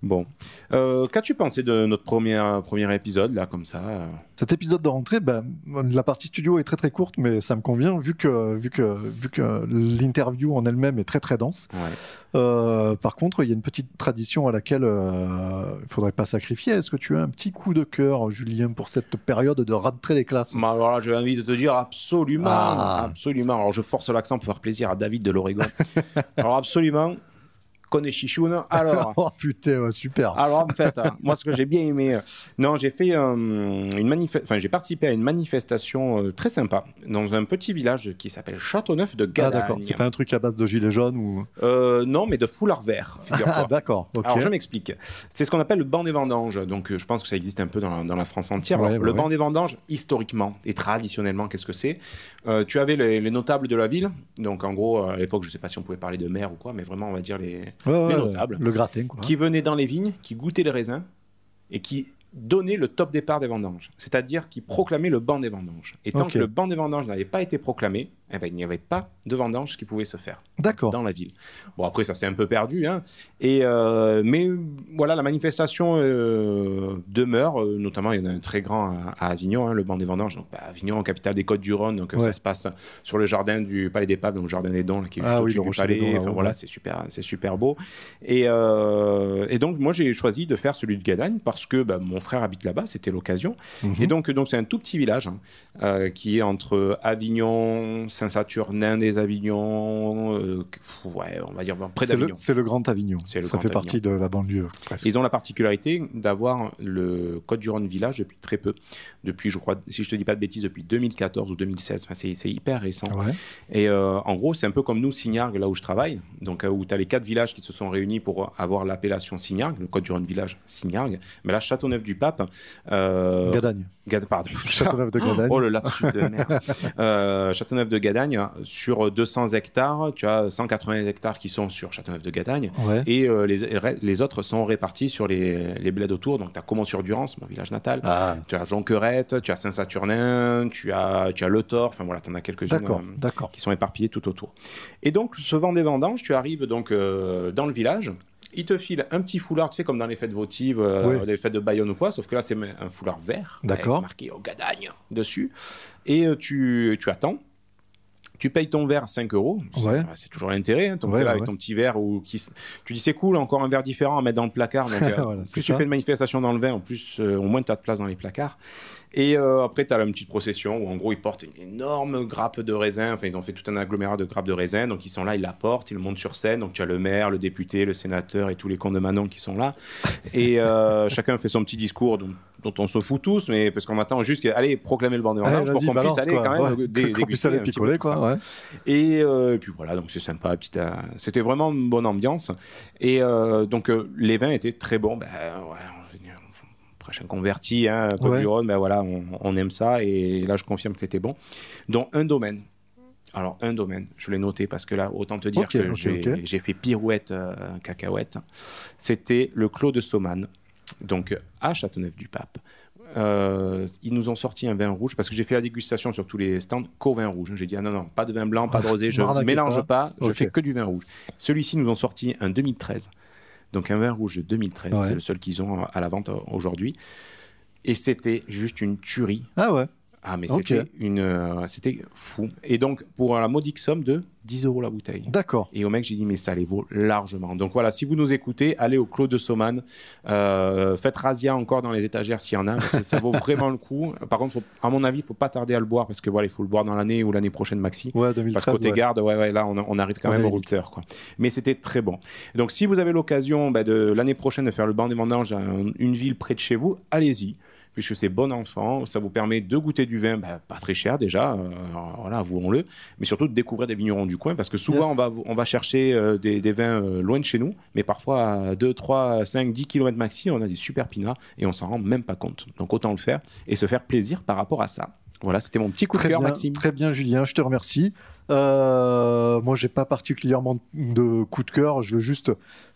bon. Euh, Qu'as-tu pensé de notre premier, premier épisode, là, comme ça euh? Cet épisode de rentrée, ben, la partie studio est très très courte, mais ça me convient vu que, vu que, vu que l'interview en elle-même est très très dense. Ouais. Euh, par contre, il y a une petite tradition à laquelle euh, il ne faudrait pas sacrifier. Est-ce que tu as un petit coup de cœur, Julien, pour cette période de rentrée des classes? Bah, alors là, j'ai envie de te dire absolument, Ah. absolument. Alors je force l'accent pour faire plaisir à David de l'Oregon. [laughs] alors absolument, connais Chichoun. Alors, [laughs] oh putain, ouais, super. alors en fait, hein, moi ce que j'ai bien aimé, euh, non, j'ai fait euh, une manif- enfin j'ai participé à une manifestation euh, très sympa dans un petit village qui s'appelle Châteauneuf de Ah Gadagne. d'accord, c'est pas un truc à base de gilets jaunes ou... Euh, non, mais de foulard vert. Ah d'accord, ok. Alors je m'explique. C'est ce qu'on appelle le banc des vendanges. Donc je pense que ça existe un peu dans la, dans la France entière. Ouais, Alors, ouais, le ouais. banc des vendanges, historiquement et traditionnellement, qu'est-ce que c'est? Tu avais les, les notables de la ville. Donc en gros, à l'époque, je sais pas si on pouvait parler de maire ou quoi, mais vraiment, on va dire les, Ouais, ouais, les le- notables. Le gratin quoi. qui venaient dans les vignes, qui goûtaient les raisins et qui donnaient le top départ des vendanges. C'est-à-dire qui proclamaient le banc des vendanges. Et tant que le banc des vendanges n'avait pas été proclamé, eh ben, il n'y avait pas de vendanges qui pouvaient se faire dans la ville. Bon, après, ça s'est un peu perdu. Hein. Et, euh, mais voilà, la manifestation euh, demeure. euh, notamment, il y en a un très grand à, à Avignon, hein, le banc des vendanges. Donc, bah, Avignon, capitale des Côtes-du-Rhône. Donc, Ouais. ça se passe sur le jardin du Palais des Papes, donc le jardin des Dons, là, qui est juste Ah oui, au-dessus du palais. Dons, voilà, c'est super, c'est super beau. Et, et donc, moi, j'ai choisi de faire celui de Gadagne parce que bah, mon frère habite là-bas. C'était l'occasion. Mhm. Et donc, donc c'est un tout petit village hein, qui est entre Avignon, Saint-Saturnin des Avignons, euh, ouais, on va dire près d'Avignon. c'est le Grand Avignon. Le Ça Grand fait partie de la banlieue presque. Ils ont la particularité d'avoir le Côte du Rhône village depuis très peu, depuis, je crois, si je te dis pas de bêtises, depuis 2014 ou 2016. Enfin, c'est hyper récent. Ouais. Et euh, en gros, c'est un peu comme nous, Signargues, là où je travaille, donc euh, où tu as les quatre villages qui se sont réunis pour avoir l'appellation Signargues, le Côte du Rhône village Signargues. Mais là, Châteauneuf-du-Pape. Gadagne. Pardon. Châteauneuf de Gadagne. Oh le lapsus de merde. [laughs] Euh, Châteauneuf de Gadagne, sur 200 hectares, tu as 180 hectares qui sont sur Châteauneuf de Gadagne. Ouais. Et euh, les, les autres sont répartis sur les, les bleds autour. Donc, tu as Comont-sur-Durance, mon village natal. Ah, Tu as Jonquerette, tu as Saint-Saturnin, tu as, tu as Le Thor. Enfin, voilà, tu en as quelques-unes euh, qui sont éparpillées tout autour. Et donc, ce vent des vendanges, tu arrives donc euh, dans le village. Il te file un petit foulard, tu sais, comme dans les fêtes votives, euh, Oui. les fêtes de Bayonne ou quoi, sauf que là, c'est un foulard vert, D'accord. marqué au Gadagne dessus. Et euh, tu, tu attends. Tu payes ton verre 5 euros. C'est- Ouais. C'est toujours l'intérêt. Hein, Ouais, t'es là ouais, avec ton petit verre. Ou qui, tu dis, c'est cool, encore un verre différent à mettre dans le placard. Donc, [laughs] euh, Voilà, plus tu ça. fais une manifestation dans le vin, en plus, au moins, tu as de place dans les placards. Et euh, après, tu as une petite procession où, en gros, ils portent une énorme grappe de raisin. Enfin, ils ont fait tout un agglomérat de grappes de raisin. Donc, ils sont là, ils la portent, ils le montent sur scène. Donc, tu as le maire, le député, le sénateur et tous les cons de Manon qui sont là. Et euh, [laughs] chacun fait son petit discours dont, dont on se fout tous, mais parce qu'on attend juste allez, proclamer le Allez, vendanges pour qu'on puisse aller quoi. quand même Ouais. dé- [laughs] déguster peu picoler, quoi. Ouais. Et, euh, et puis voilà, donc c'est sympa. Petite, C'était vraiment une bonne ambiance. Et donc les vins étaient très bons. Ben, voilà, prochain converti, hein, Côte Ouais. du Rhône, ben voilà, on, on aime ça. Et là, je confirme que c'était bon. Dont un domaine. Alors, un domaine, je l'ai noté parce que là, autant te dire que j'ai fait pirouette, euh, cacahuète. C'était le Clos de Saumanne, donc à Châteauneuf-du-Pape. Euh, ils nous ont sorti un vin rouge parce que j'ai fait la dégustation sur tous les stands qu'au vin rouge. J'ai dit ah non non pas de vin blanc, pas de [laughs] rosé, je M'arnaquez mélange pas. pas, je fais que du vin rouge. Celui-ci nous ont sorti un 2013, donc un vin rouge de 2013, Ouais. c'est le seul qu'ils ont à la vente aujourd'hui. Et c'était juste une tuerie. Ah ouais. Ah mais Ok. c'était une, euh, c'était fou. Et donc pour la modique somme de 10 euros la bouteille. D'accord. Et au mec, j'ai dit, mais ça les vaut largement. Donc voilà, si vous nous écoutez, allez au Clos de Saumanne. Euh, faites razzia encore dans les étagères s'il y en a, parce que ça vaut [laughs] vraiment le coup. Par contre, faut- à mon avis, il faut pas tarder à le boire, parce que voilà, il faut le boire dans l'année ou l'année prochaine maxi. Ouais, Parce 2013. que côté ouais. garde, ouais, ouais, là, on, on arrive quand On même au routeur. Quoi. Mais c'était très bon. Donc, si vous avez l'occasion bah, de l'année prochaine de faire le banc des vendanges dans une ville près de chez vous, allez-y. Puisque c'est bon enfant, ça vous permet de goûter du vin, bah, pas très cher déjà, euh, voilà, avouons-le, mais surtout de découvrir des vignerons du coin, parce que souvent Yes. on, va, on va chercher euh, des, des vins euh, loin de chez nous, mais parfois à 2, 3, 5, 10 km maxi, on a des super pinards et on s'en rend même pas compte. Donc autant le faire et se faire plaisir par rapport à ça. Voilà, c'était mon petit coup de cœur, bien, Maxime. très bien, Julien, je te remercie. Euh, moi, j'ai pas particulièrement de coup de cœur. Je veux juste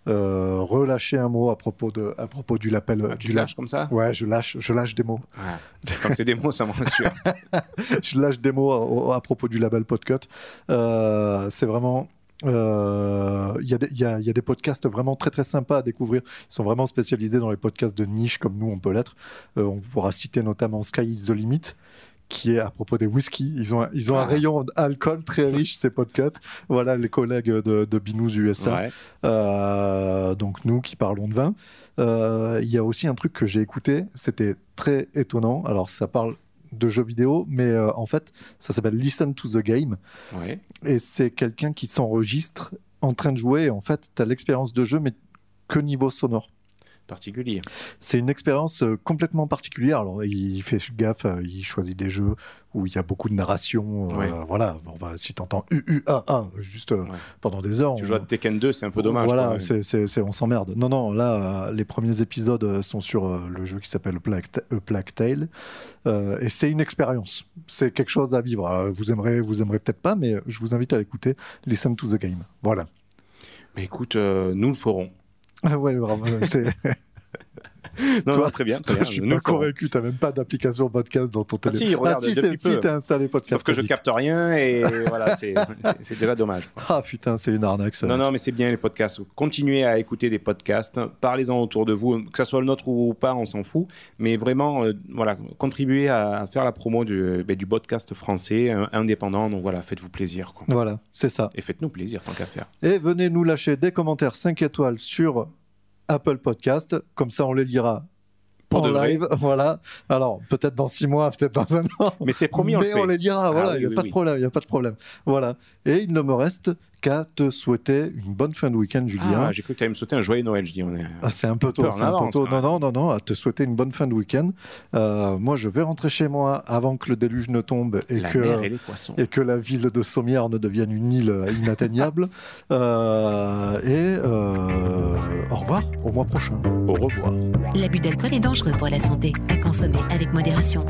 euh, relâcher un mot à propos de, à propos du label. Ah, du lâches comme ça Ouais, je lâche, je lâche des mots. Ah, Comme c'est des mots, ça me rassure. [laughs] je lâche des mots à, à propos du label Podcut. Euh, c'est vraiment. euh, Il y, a des- il y a- il y a des podcasts vraiment très très sympas à découvrir. Ils sont vraiment spécialisés dans les podcasts de niche comme nous on peut l'être. Euh, on pourra citer notamment Sky is the Limit qui est à propos des whisky. Ils ont, un- ils ont un Ah. rayon d'alcool très riche, ces podcasts. Voilà les collègues de, de Binous USA. Ouais. Euh, donc nous qui parlons de vin. Euh, Il y a aussi un truc que j'ai écouté, c'était très étonnant. Alors ça parle de jeux vidéo, mais euh, en fait ça s'appelle Listen to the Game Ouais. et c'est quelqu'un qui s'enregistre en train de jouer en fait, tu as l'expérience de jeu, mais que niveau sonore. Particulier. C'est une expérience euh, complètement particulière. Alors, il fait gaffe, euh, il choisit des jeux où il y a beaucoup de narration. euh, Ouais. Voilà. Bon, bah, si tu entends UUAA juste euh, Ouais. pendant des heures. Tu on- joues à Tekken 2, c'est un peu dommage. Voilà, quoi. c'est, c'est- c'est- on s'emmerde. Non, non, là, euh, les premiers épisodes euh, sont sur euh, le jeu qui s'appelle Plague, Ta- euh, Plague Tale. Euh, et c'est une expérience. C'est quelque chose à vivre. Alors, vous aimerez, vous aimerez peut-être pas, mais je vous invite à l'écouter. Listen to the game. Voilà. Mais écoute, euh, nous le ferons. Ah ouais, bravo. [laughs] Non, Toi- non, très bien. Très Toi, bien. je suis pas convaincu. T'as même pas d'application podcast dans ton Ah téléphone. si, regarde, si, depuis c'est- si peu. t'as installé podcast. Sauf que je capte rien et [laughs] voilà, c'est déjà dommage. Ah putain, c'est une arnaque ça. Non, non, mais c'est bien les podcasts. Continuez à écouter des podcasts. Parlez-en autour de vous, que ce soit le nôtre ou pas, on s'en fout. Mais vraiment, euh, voilà, contribuez à, faire la promo du, ben, du podcast français euh, indépendant. Donc voilà, faites-vous plaisir. quoi. Voilà, c'est ça. Et faites-nous plaisir tant qu'à faire. Et venez nous lâcher des commentaires 5 étoiles sur Apple Podcast. Comme ça, on les lira Pour en de vrai. live. [laughs] Voilà. Alors, peut-être dans 6 mois, peut-être dans un an. Mais c'est promis, on Mais le fait. on les lira. Ah Voilà, il n'y a oui, pas oui. de problème. Il n'y a pas de problème. Voilà. Et il ne me reste qu'à te souhaiter une bonne fin de week-end, Julien. Ah, j'ai cru que tu allais me souhaiter un joyeux Noël. Je dis, on est. Ah, c'est un peu tôt, en c'est un peu avance, tôt. Non, non, non, non, à te souhaiter une bonne fin de week-end. Euh, moi, je vais rentrer chez moi avant que le déluge ne tombe et la que, mer et les poissons. et que la ville de Sommières ne devienne une île inatteignable. [laughs] Euh, et euh, au revoir, au mois prochain. Au revoir. L'abus d'alcool est dangereux pour la santé, à consommer avec modération.